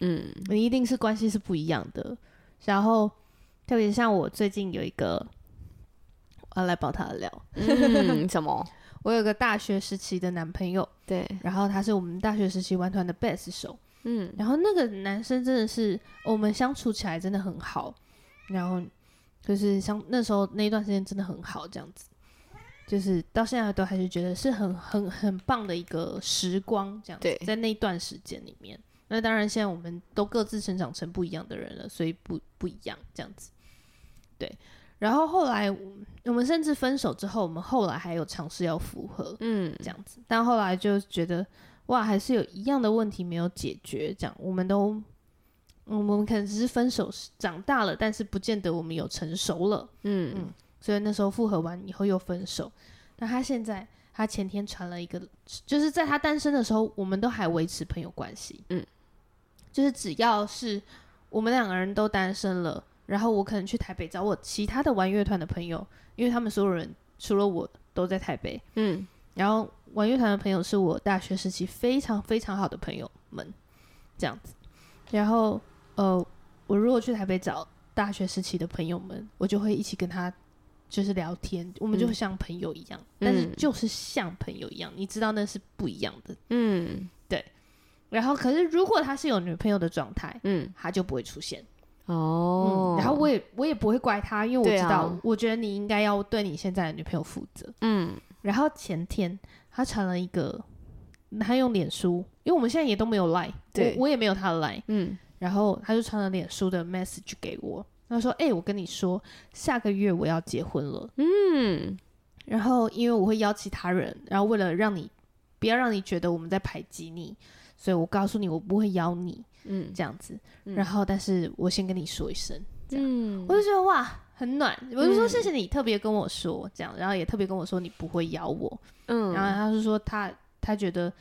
嗯，你一定是关系是不一样的。然后特别像我最近有一个。我要来爆他的料，嗯，什么？我有个大学时期的男朋友，对，然后他是我们大学时期玩团的贝斯手，嗯，然后那个男生真的是我们相处起来真的很好，然后就是像那时候那段时间真的很好，这样子，就是到现在都还是觉得是很很很棒的一个时光，这样子，对，在那段时间里面，那当然现在我们都各自成长成不一样的人了，所以不不一样这样子，对。然后后来，我们甚至分手之后，我们后来还有尝试要复合，嗯，这样子。但后来就觉得，哇，还是有一样的问题没有解决。这样，我们都，我们可能只是分手，长大了，但是不见得我们有成熟了，嗯嗯。所以那时候复合完以后又分手。那他现在，他前天传了一个，就是在他单身的时候，我们都还维持朋友关系，嗯，就是只要是我们两个人都单身了。然后我可能去台北找我其他的玩乐团的朋友，因为他们所有人除了我都在台北。嗯，然后玩乐团的朋友是我大学时期非常非常好的朋友们，这样子。然后呃，我如果去台北找大学时期的朋友们，我就会一起跟他就是聊天，我们就会像朋友一样，嗯，但是就是像朋友一样，你知道那是不一样的。嗯，对。然后可是如果他是有女朋友的状态，嗯，他就不会出现。哦、嗯，然后我也我也不会怪他，因为我知道，啊、我觉得你应该要对你现在的女朋友负责。嗯，然后前天他传了一个，他用脸书，因为我们现在也都没有 Line，对我我也没有他的 Line。嗯，然后他就传了脸书的 message 给我，他说：“哎、欸，我跟你说，下个月我要结婚了。”嗯，然后因为我会邀其他人，然后为了让你不要让你觉得我们在排挤你，所以我告诉你我不会邀你，嗯，这样子。然后但是我先跟你说一声，这样，嗯，我就觉得哇很暖。我就说谢谢你特别跟我说这样，然后也特别跟我说你不会邀我，嗯，然后他就说他他觉得。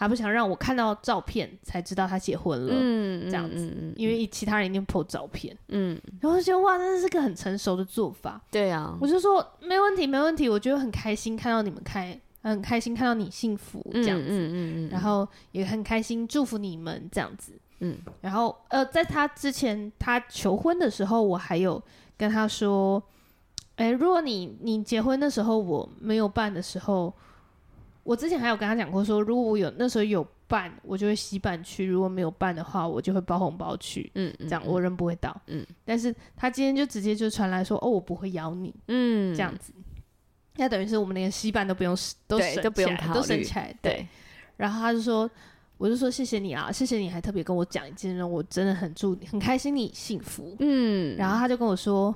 他不想让我看到照片才知道他结婚了，嗯，这样子，因为其他人一定 po 照片，嗯，然后我就觉得哇，那是个很成熟的做法，对啊，我就说没问题，没问题，我觉得很开心看到你们开，很开心看到你幸福这样子，嗯嗯嗯，嗯，然后也很开心祝福你们这样子，嗯，然后呃，在他之前他求婚的时候，我还有跟他说，哎，如果你你结婚的时候我没有办的时候。我之前还有跟他讲过说，说如果我有那时候有办，我就会洗办去；如果没有办的话，我就会包红包去。嗯，这样我人不会到。嗯，但是他今天就直接就传来说，哦，我不会邀你。嗯，这样子，那等于是我们连洗办都不用，都省都不用都省起来。对。然后他就说，我就说谢谢你啊，谢谢你还特别跟我讲一件，我真的很祝你很开心你幸福。嗯。然后他就跟我说。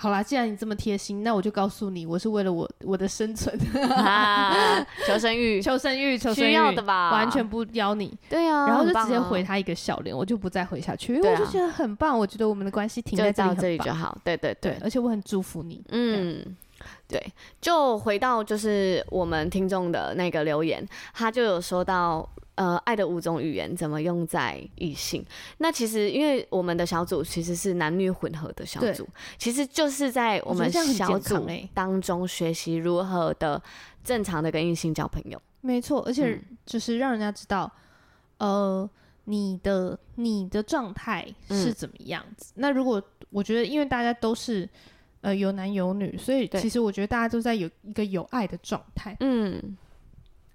好啦，既然你这么贴心，那我就告诉你，我是为了我我的生存，啊、求生欲，求生欲，求生欲，需要的吧？完全不邀你，对呀、啊，然后就直接回他一个笑脸，我就不再回下去，因为我就觉得很棒，我觉得我们的关系停在这里，这里就好，对对对，对，而且我很祝福你，嗯，对，就回到就是我们听众的那个留言，他就有说到。呃，爱的五种语言怎么用在异性？那其实因为我们的小组其实是男女混合的小组，其实就是在我们小组当中学习如何的正常的跟异性交朋友。没错，而且就是让人家知道，嗯、呃，你的你的状态是怎么样子。嗯、那如果我觉得，因为大家都是呃有男有女，所以其实我觉得大家都在有一个有爱的状态。嗯。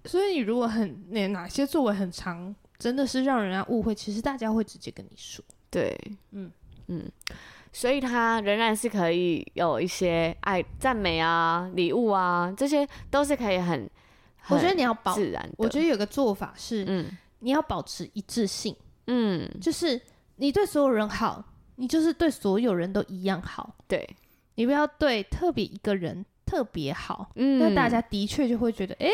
所以你如果很哪哪些作为很长，真的是让人家误会，其实大家会直接跟你说。对，嗯嗯，所以他仍然是可以有一些爱、赞美啊、礼物啊，这些都是可以很。我觉得你要保自然。我觉得有个做法是，嗯，你要保持一致性。嗯，就是你对所有人好，你就是对所有人都一样好。对，你不要对特别一个人特别好，嗯，那大家的确就会觉得，哎。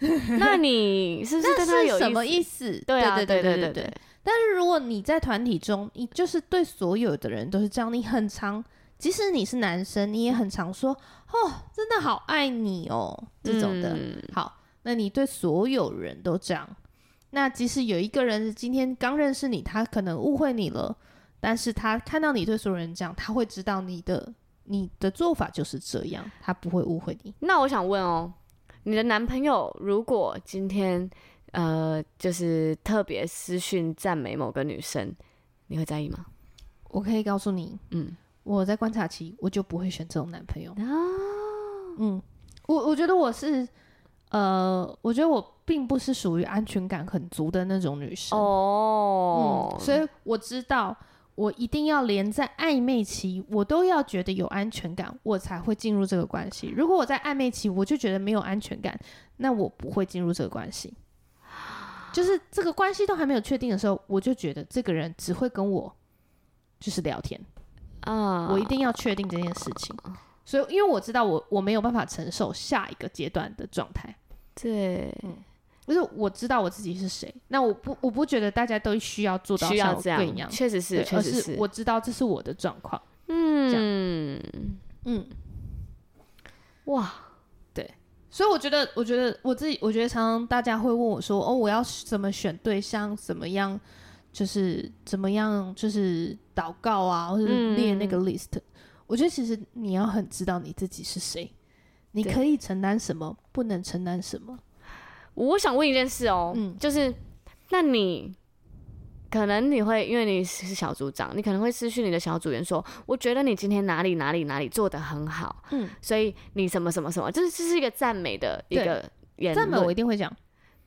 那你是不是对他有什么意思？对啊，对对对对对。但是如果你在团体中，你就是对所有的人都是这样，你很常，即使你是男生，你也很常说，哦，真的好爱你哦，这种的。嗯、好，那你对所有人都这样，那即使有一个人今天刚认识你，他可能误会你了，但是他看到你对所有人这样，他会知道你的你的做法就是这样，他不会误会你。那我想问哦。你的男朋友如果今天，呃，就是特别私讯赞美某个女生，你会在意吗？我可以告诉你，嗯，我在观察期，我就不会选这种男朋友。啊，嗯，我我觉得我是，呃，我觉得我并不是属于安全感很足的那种女生。哦，嗯，所以我知道。我一定要连在暧昧期，我都要觉得有安全感，我才会进入这个关系。如果我在暧昧期，我就觉得没有安全感，那我不会进入这个关系。就是这个关系都还没有确定的时候，我就觉得这个人只会跟我就是聊天啊。我一定要确定这件事情，所以因为我知道我我没有办法承受下一个阶段的状态。对，嗯。不是我知道我自己是谁，那我不我不觉得大家都需要做到像我这样，确实是，确实是，我知道这是我的状况，嗯。嗯，哇，对，所以我觉得，我觉得我自己，我觉得常常大家会问我说，哦，我要怎么选对象，怎么样，就是怎么样，就是祷告啊，或者列那个 list，嗯，我觉得其实你要很知道你自己是谁，你可以承担什么，不能承担什么。我想问一件事哦，嗯，就是，那你可能你会因为你是小组长，你可能会失去你的小组员说，我觉得你今天哪里哪里哪里做的很好，嗯，所以你什么什么什么，就是这是一个赞美的一个言论，赞美我一定会讲，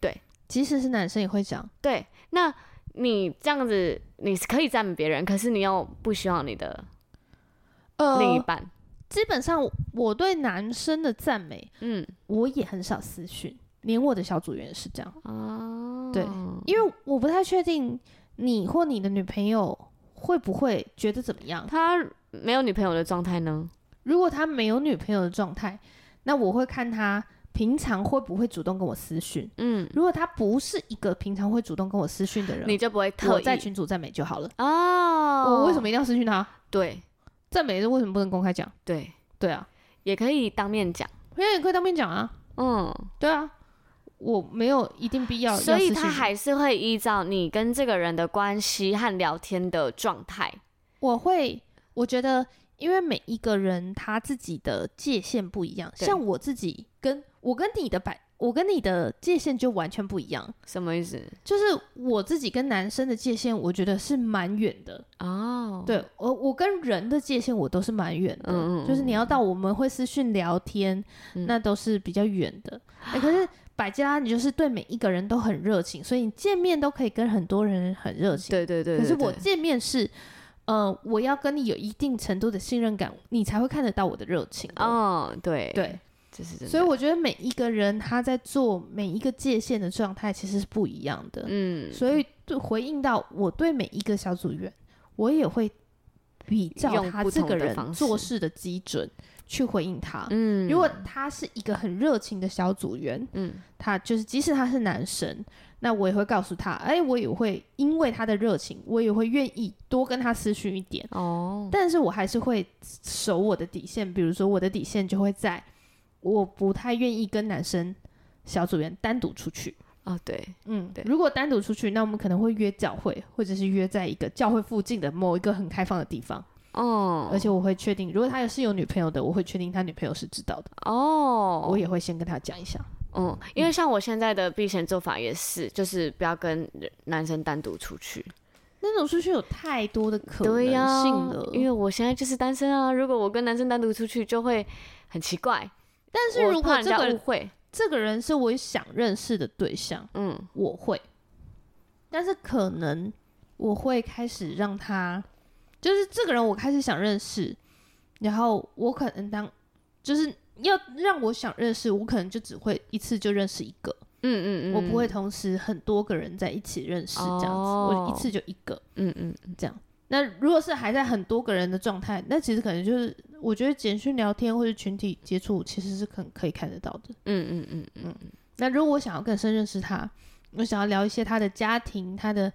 对，即使是男生也会讲，对，那你这样子你是可以赞美别人，可是你又不希望你的另一半，呃，基本上我对男生的赞美，嗯，我也很少私讯。连我的小组员是这样哦，对，因为我不太确定你或你的女朋友会不会觉得怎么样。他没有女朋友的状态呢？如果他没有女朋友的状态，那我会看他平常会不会主动跟我私讯。嗯，如果他不是一个平常会主动跟我私讯的人，你就不会特意在群组赞美就好了。哦，我为什么一定要私讯他？对，赞美是为什么不能公开讲？对，对啊，也可以当面讲，也可以当面讲啊。嗯，对啊，我没有一定必要，所以他还是会依照你跟这个人的关系和聊天的状态，我会，我觉得。因为每一个人他自己的界限不一样，像我自己跟我跟你的摆，我跟你的界限就完全不一样。什么意思？就是我自己跟男生的界限，我觉得是蛮远的。哦，对，我我跟人的界限我都是蛮远的。嗯嗯，就是你要到我们会私讯聊天，嗯、那都是比较远的。哎、嗯，可是百吉拉，你就是对每一个人都很热情，所以你见面都可以跟很多人很热情。对对，对。可是我见面是。呃，我要跟你有一定程度的信任感，你才会看得到我的热情。哦，对对，这是真的。所以我觉得每一个人他在做每一个界限的状态其实是不一样的。嗯，所以就回应到我对每一个小组员，我也会比较他这个人做事的基准去回应他。嗯，如果他是一个很热情的小组员，嗯，他就是即使他是男生。那我也会告诉他，哎、欸，我也会因为他的热情，我也会愿意多跟他私讯一点哦。但是我还是会守我的底线，比如说我的底线就会在，我不太愿意跟男生小组员单独出去哦。对，嗯，对。如果单独出去，那我们可能会约教会，或者是约在一个教会附近的某一个很开放的地方哦。而且我会确定，如果他是有女朋友的，我会确定他女朋友是知道的哦。我也会先跟他讲一下。嗯，因为像我现在的避嫌做法也是，就是不要跟男生单独出去。那种出去有太多的可能性了。因为我现在就是单身啊，如果我跟男生单独出去，就会很奇怪。但是如果这个人会，这个人是我想认识的对象，嗯，我会。但是可能我会开始让他，就是这个人我开始想认识，然后我可能当就是。要让我想认识，我可能就只会一次就认识一个，嗯嗯嗯，我不会同时很多个人在一起认识这样子，哦、我一次就一个，嗯嗯，这样。那如果是还在很多个人的状态，那其实可能就是我觉得简讯聊天或者群体接触其实是可可以看得到的，嗯嗯嗯嗯嗯。那如果我想要更深认识他，我想要聊一些他的家庭，他的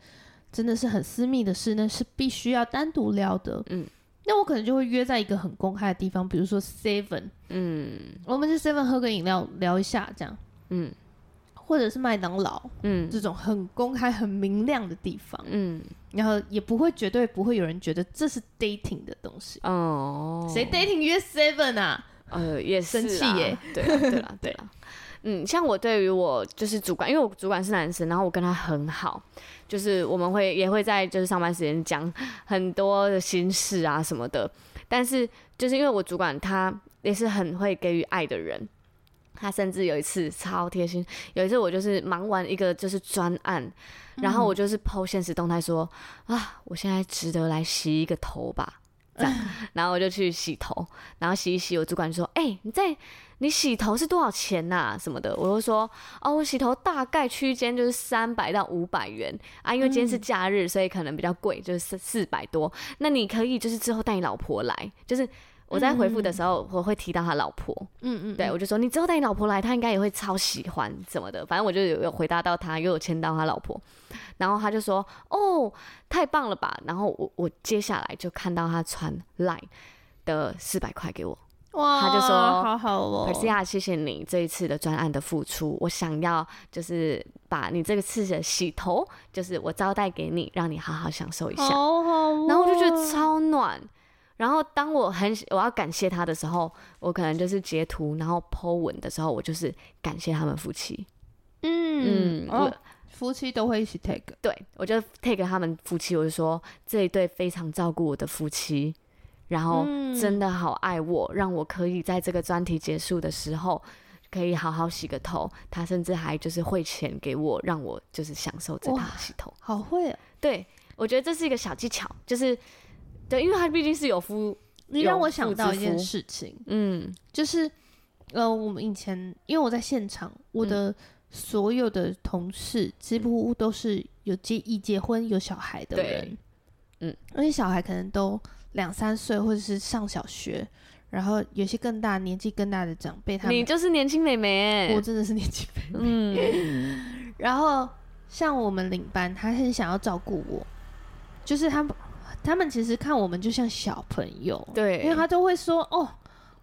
真的是很私密的事，那是必须要单独聊的，嗯。那我可能就会约在一个很公开的地方，比如说 Seven，嗯，我们去 Seven 喝个饮料聊一下，这样，嗯，或者是麦当劳，嗯，这种很公开、很明亮的地方，嗯，然后也不会绝对不会有人觉得这是 dating 的东西。哦，谁 dating 约 Seven 啊？呃，也生气耶，对啊，对啊，对啊。嗯，像我对于我就是主管，因为我主管是男生，然后我跟他很好，就是我们会也会在就是上班时间讲很多的心事啊什么的。但是就是因为我主管他也是很会给予爱的人，他甚至有一次超贴心，有一次我就是忙完一个就是专案，然后我就是抛现实动态说、嗯、啊，我现在值得来洗一个头吧，这样，然后我就去洗头，然后洗一洗，我主管就说，哎、欸，你在。你洗头是多少钱呐、啊？什么的，我就说哦，我洗头大概区间就是三百到五百元啊，因为今天是假日，所以可能比较贵，就是四四百多。那你可以就是之后带你老婆来，就是我在回复的时候我会提到他老婆，嗯嗯，对我就说你之后带你老婆来，他应该也会超喜欢什么的。反正我就有有回答到他，又有签到他老婆，然后他就说哦，太棒了吧。然后我我接下来就看到他传 Line 的四百块给我。哇，他就说：“好好哦，可是呀，谢谢你这一次的专案的付出。我想要就是把你这个次的洗头，就是我招待给你，让你好好享受一下。好好哦，然后我就觉得超暖。然后当我很我要感谢他的时候，我可能就是截图，然后 po 文的时候，我就是感谢他们夫妻。嗯嗯，哦，夫妻都会一起 take，对，我就 take 他们夫妻，我就说这一对非常照顾我的夫妻。”然后真的好爱我，嗯、让我可以在这个专题结束的时候可以好好洗个头。他甚至还就是汇钱给我，让我就是享受这趟洗头。好会啊！对，我觉得这是一个小技巧，就是对，因为他毕竟是有夫，你让我想到一件事情，嗯，就是呃，我们以前因为我在现场，我的所有的同事几乎都是有结已结婚有小孩的人，嗯，而且小孩可能都。两三岁或者是上小学，然后有些更大年纪更大的长辈，他们你就是年轻美眉，我真的是年轻美眉。嗯，然后像我们领班，他很想要照顾我，就是他们他们其实看我们就像小朋友，对，因为他都会说哦，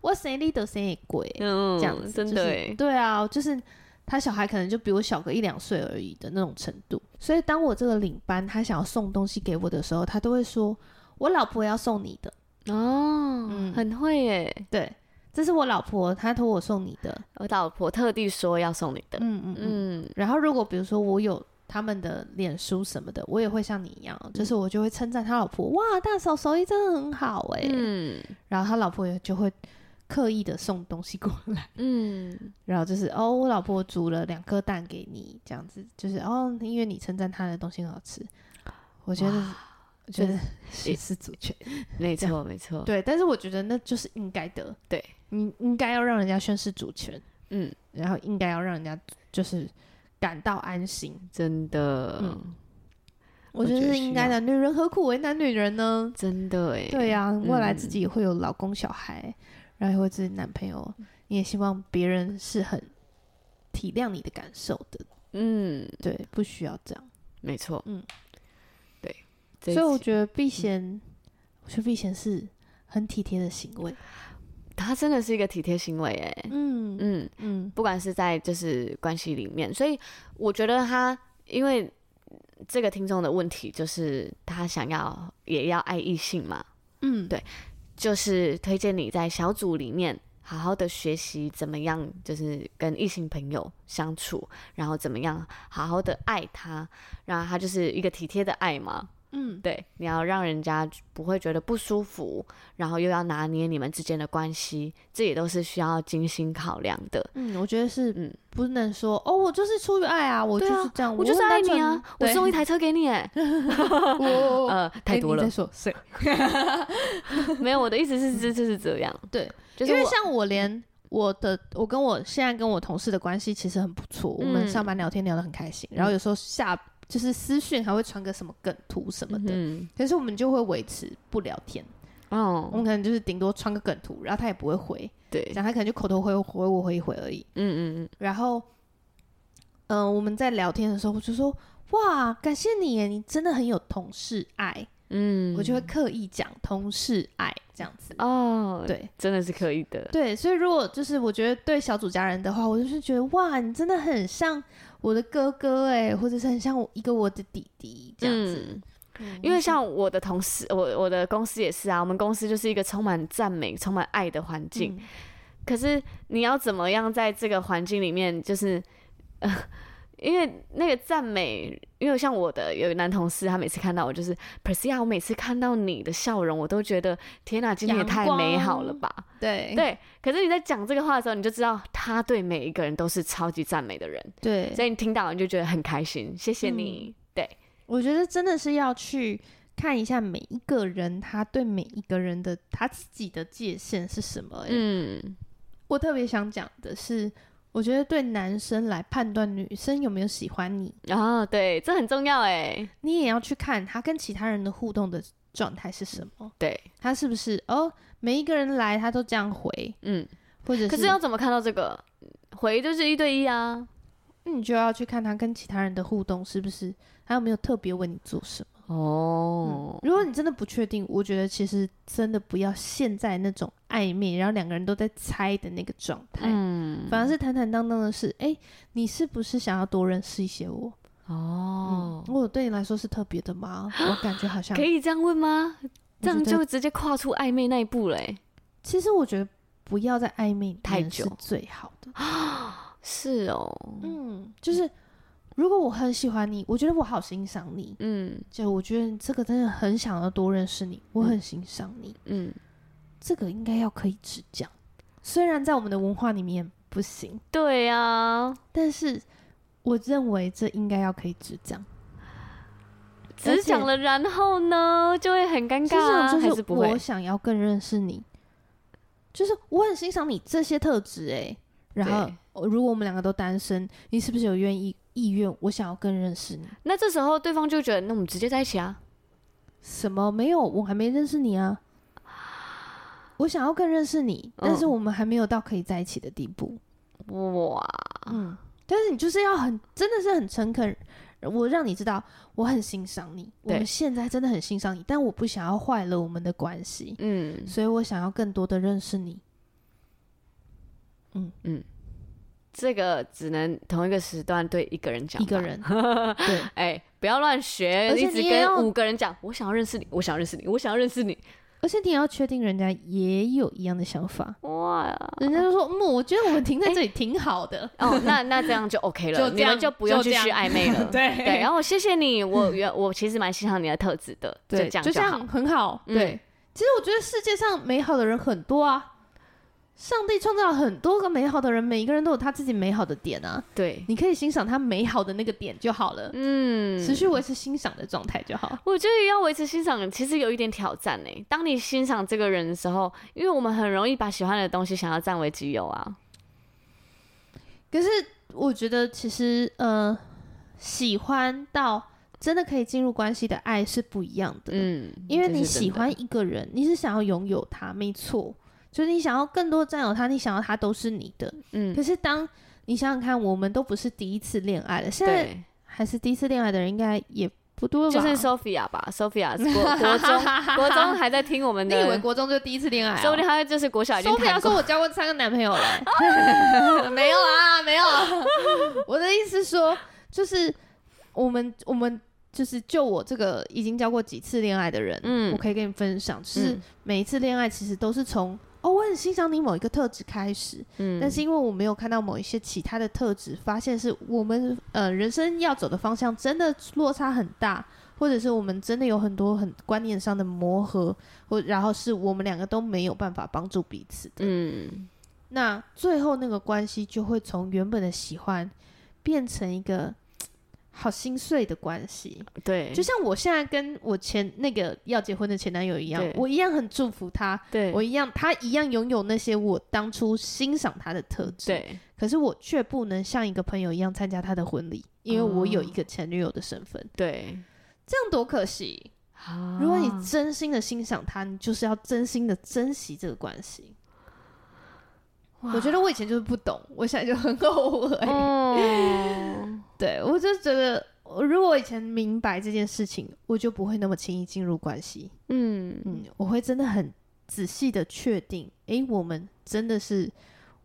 我谁里的谁也贵，嗯，这样子，真的、就是，对啊，就是他小孩可能就比我小个一两岁而已的那种程度，所以当我这个领班他想要送东西给我的时候，他都会说我老婆要送你的。哦，嗯，很会耶。对，这是我老婆，她托我送你的。我老婆特地说要送你的。嗯嗯嗯。然后如果比如说我有他们的脸书什么的，我也会像你一样，就是我就会称赞他老婆，哇，大嫂手艺真的很好哎。嗯。然后他老婆也就会刻意的送东西过来。嗯。然后就是哦，我老婆煮了两颗蛋给你，这样子，就是哦，因为你称赞他的东西很好吃，我觉得。我觉得也是主权，没错没错，对，但是我觉得那就是应该的，对，你应该要让人家宣示主权，嗯，然后应该要让人家就是感到安心，真的，嗯，我觉得是应该的，女人何苦为难女人呢？真的哎，对呀，未来自己也会有老公小孩，然后也会自己男朋友，你也希望别人是很体谅你的感受的，嗯，对，不需要这样，没错，嗯。对所以我觉得避嫌，嗯、我觉得避嫌是很体贴的行为。他真的是一个体贴行为，哎，嗯嗯嗯，不管是在就是关系里面，所以我觉得他因为这个听众的问题就是他想要也要爱异性嘛，嗯，对，就是推荐你在小组里面好好的学习怎么样，就是跟异性朋友相处，然后怎么样好好的爱他，然后他就是一个体贴的爱嘛。嗯，对，你要让人家不会觉得不舒服，然后又要拿捏你们之间的关系，这也都是需要精心考量的。嗯，我觉得是，嗯，不能说哦，我就是出于爱啊，我就是这样，我就是爱你啊，我送一台车给你，哎，呃，太多了。再说，谁？没有，我的意思是，这就是这样。对，就是因为像我连我的，我跟我现在跟我同事的关系其实很不错，我们上班聊天聊得很开心，然后有时候下。就是私讯还会传个什么梗图什么的，嗯、可是我们就会维持不聊天。哦，我们可能就是顶多传个梗图，然后他也不会回。对，然后他可能就口头回回我回一回而已。嗯嗯嗯。然后，嗯、呃，我们在聊天的时候，我就说：“哇，感谢你耶，你真的很有同事爱。”嗯，我就会刻意讲同事爱这样子。哦，对，真的是刻意的。对，所以如果就是我觉得对小组家人的话，我就是觉得哇，你真的很像。我的哥哥哎、欸，或者是很像我一个我的弟弟这样子，嗯、因为像我的同事，我我的公司也是啊，我们公司就是一个充满赞美、充满爱的环境。嗯、可是你要怎么样在这个环境里面，就是呃。因为那个赞美，因为像我的有一个男同事，他每次看到我就是 Priscilla，我每次看到你的笑容，我都觉得天哪，今天也太美好了吧？对对。可是你在讲这个话的时候，你就知道他对每一个人都是超级赞美的人。对，所以你听到你就觉得很开心，谢谢你。嗯、对，我觉得真的是要去看一下每一个人，他对每一个人的他自己的界限是什么。嗯，我特别想讲的是。我觉得对男生来判断女生有没有喜欢你啊，对，这很重要哎。你也要去看他跟其他人的互动的状态是什么，对，他是不是哦？每一个人来他都这样回，嗯，或者是，可是要怎么看到这个回就是一对一啊？那你就要去看他跟其他人的互动是不是，他有没有特别为你做什么。哦、嗯，如果你真的不确定，我觉得其实真的不要陷在那种暧昧，然后两个人都在猜的那个状态。嗯，反而是坦坦荡荡的是，哎、欸，你是不是想要多认识一些我？哦，我、嗯、对你来说是特别的吗？我感觉好像可以这样问吗？这样就直接跨出暧昧那一步嘞。其实我觉得不要在暧昧太久是最好的。是哦，嗯，就是。如果我很喜欢你，我觉得我好欣赏你，嗯，就我觉得这个真的很想要多认识你，我很欣赏你，嗯，这个应该要可以直讲，虽然在我们的文化里面不行，对啊，但是我认为这应该要可以直讲，直讲了，然后呢？就会很尴尬啊，就是我想要更认识你，就是我很欣赏你这些特质，哎，然后如果我们两个都单身，你是不是有愿意？意愿，我想要更认识你。那这时候对方就觉得，那我们直接在一起啊？什么？没有，我还没认识你啊。我想要更认识你，但是我们还没有到可以在一起的地步。哇，嗯，但是你就是要很，真的是很诚恳，我让你知道我很欣赏你，我们现在真的很欣赏你，但我不想要坏了我们的关系，嗯，所以我想要更多的认识你。嗯嗯，这个只能同一个时段对一个人讲，一个人，对，哎，不要乱学，一直跟五个人讲，我想要认识你，我想要认识你，我想要认识你。而且你也要确定人家也有一样的想法哇！人家就说：“嗯，我觉得我们停在这里挺好的。欸”哦，那那这样就 OK 了，就你们就不用继续暧昧了。对对，然后谢谢你，我原我其实蛮欣赏你的特质的。对，这样就，就这样很好。对，其实我觉得世界上美好的人很多啊。上帝创造了很多个美好的人，每一个人都有他自己美好的点啊。对，你可以欣赏他美好的那个点就好了。嗯，持续维持欣赏的状态就好。我觉得要维持欣赏，其实有一点挑战呢。当你欣赏这个人的时候，因为我们很容易把喜欢的东西想要占为己有啊。可是我觉得，其实呃，喜欢到真的可以进入关系的爱是不一样的。嗯，因为你喜欢一个人，你是想要拥有他，没错。就是你想要更多占有他，你想要他都是你的。嗯，可是当你想想看，我们都不是第一次恋爱了，现在还是第一次恋爱的人应该也不多吧？就是 Sophia 吧，Sophia 国国中国中还在听我们的，你以为国中就第一次恋爱？说不定他就是国小已经。Sophia 说我交过三个男朋友了，没有啊，没有。我的意思是说，就是我们我们就是就我这个已经交过几次恋爱的人，嗯，我可以跟你分享，就是每一次恋爱其实都是从。哦，我很欣赏你某一个特质开始，嗯，但是因为我没有看到某一些其他的特质，发现是我们呃人生要走的方向真的落差很大，或者是我们真的有很多很观念上的磨合，或然后是我们两个都没有办法帮助彼此的，嗯，那最后那个关系就会从原本的喜欢变成一个。好心碎的关系，对，就像我现在跟我前那个要结婚的前男友一样，我一样很祝福他，对，我一样，他一样拥有那些我当初欣赏他的特质，对，可是我却不能像一个朋友一样参加他的婚礼，因为我有一个前女友的身份，对，这样多可惜。如果你真心的欣赏他，你就是要真心的珍惜这个关系。我觉得我以前就是不懂，我现在就很后悔。嗯，对，我就觉得，如果我以前明白这件事情，我就不会那么轻易进入关系。嗯嗯，我会真的很仔细的确定，诶，我们真的是，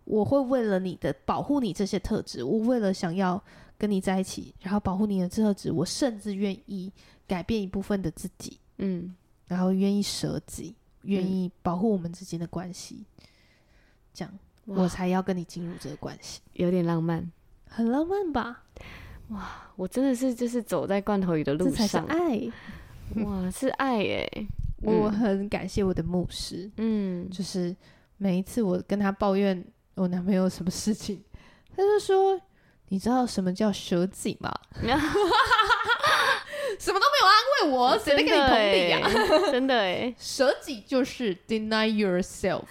我会为了你的保护你这些特质，我为了想要跟你在一起，然后保护你的特质，我甚至愿意改变一部分的自己。嗯，然后愿意舍己，愿意保护我们之间的关系，这样。我才要跟你进入这个关系，有点浪漫，很浪漫吧？哇，我真的是就是走在罐头里的路上，爱，哇，是爱耶！我很感谢我的牧师，嗯，就是每一次我跟他抱怨我男朋友什么事情，他就说：“你知道什么叫舍己吗？” 有安慰我，谁在跟你同理呀？真的哎，舍己就是 deny yourself，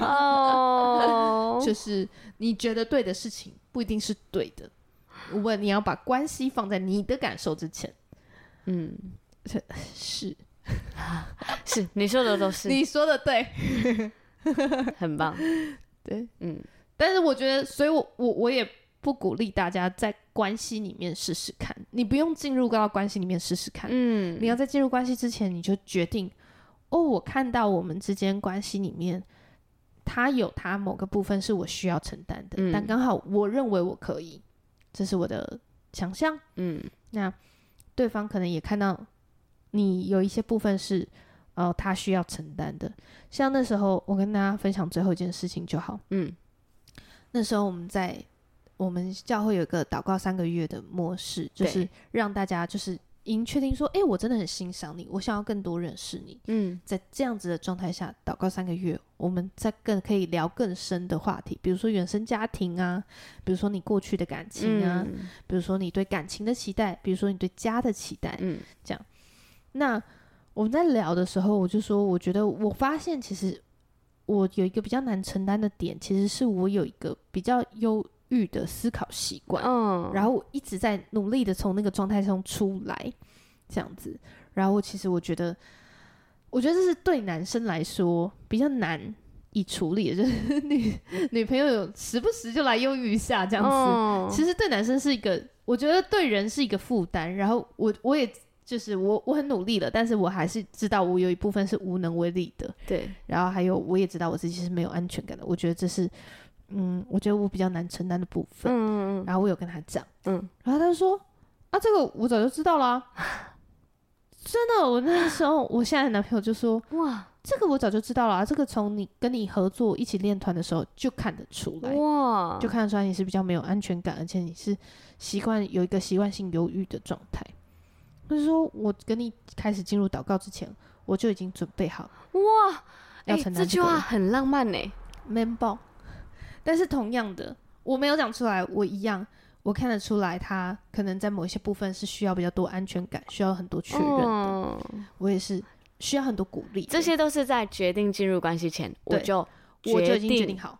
哦，就是你觉得对的事情不一定是对的。问你要把关系放在你的感受之前，嗯，是。是，你说的都是，你说的对，很棒，对，嗯，但是我觉得，所以我我我也。不鼓励大家在关系里面试试看，你不用进入到关系里面试试看。嗯，你要在进入关系之前，你就决定，哦，我看到我们之间关系里面，他有他某个部分是我需要承担的，嗯，但刚好我认为我可以，这是我的强项。嗯，那对方可能也看到你有一些部分是，呃，他需要承担的。像那时候，我跟大家分享最后一件事情就好。嗯，那时候我们在。我们教会有一个祷告三个月的模式，就是让大家就是已经确定说，哎，我真的很欣赏你，我想要更多认识你。嗯，在这样子的状态下祷告三个月，我们再更可以聊更深的话题，比如说原生家庭啊，比如说你过去的感情啊，嗯、比如说你对感情的期待，比如说你对家的期待，嗯，这样。那我们在聊的时候，我就说，我觉得我发现其实我有一个比较难承担的点，其实是我有一个比较优。欲的思考习惯，嗯，然后我一直在努力的从那个状态中出来，这样子。然后其实我觉得，我觉得这是对男生来说比较难以处理的，就是女女朋友有时不时就来忧郁一下这样子。哦、其实对男生是一个，我觉得对人是一个负担。然后我我也就是我我很努力了，但是我还是知道我有一部分是无能为力的。对。然后还有我也知道我自己是没有安全感的。我觉得这是嗯，我觉得我比较难承担的部分。嗯嗯嗯。然后我有跟他讲，嗯，然后他就说啊，这个我早就知道了、啊。真的，我那时候，我现在的男朋友就说：“哇，这个我早就知道了啊，这个从你跟你合作一起练团的时候就看得出来，哇，就看得出来你是比较没有安全感，而且你是习惯有一个习惯性犹豫的状态。就是说我跟你开始进入祷告之前，我就已经准备好，哇，要承担这句话很浪漫呢，man 爆。但是同样的，我没有讲出来，我一样。”我看得出来，他可能在某一些部分是需要比较多安全感，需要很多确认的。嗯、我也是需要很多鼓励。这些都是在决定进入关系前，我就我就已经决定好，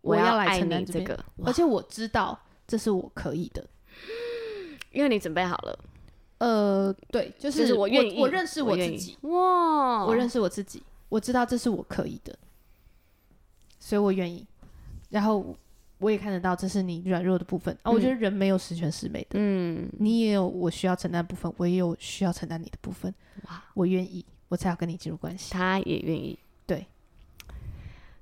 我要来承担这个，而且我知道这是我可以的，因为你准备好了。呃，对，就是，就是我愿意，我认识我自己。哇，我认识我自己，我知道这是我可以的，所以我愿意。然后。我也看得到，这是你软弱的部分啊！我觉得人没有十全十美的，嗯，你也有我需要承担的部分，我也有需要承担你的部分。哇，我愿意，我才要跟你进入关系。他也愿意，对，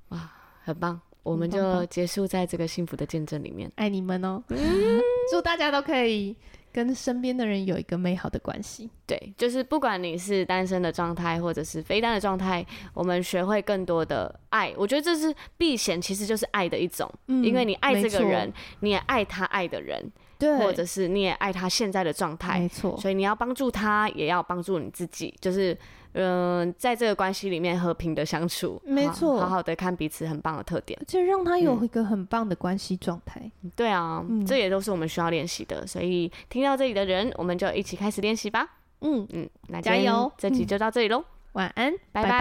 哇，很棒！我们就结束在这个幸福的见证里面，爱你们哦！祝大家都可以。跟身边的人有一个美好的关系，对，就是不管你是单身的状态，或者是非单的状态，我们学会更多的爱。我觉得这是避嫌，其实就是爱的一种，嗯，因为你爱这个人，你也爱他爱的人。对，或者是你也爱他现在的状态，没错，所以你要帮助他，也要帮助你自己，就是，嗯、呃，在这个关系里面和平的相处，没错，好好的看彼此很棒的特点，就让他有一个很棒的关系状态。对啊，嗯、这也都是我们需要练习的，所以听到这里的人，我们就一起开始练习吧。嗯嗯，那加油，这集就到这里喽，晚安，拜拜。拜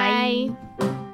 拜。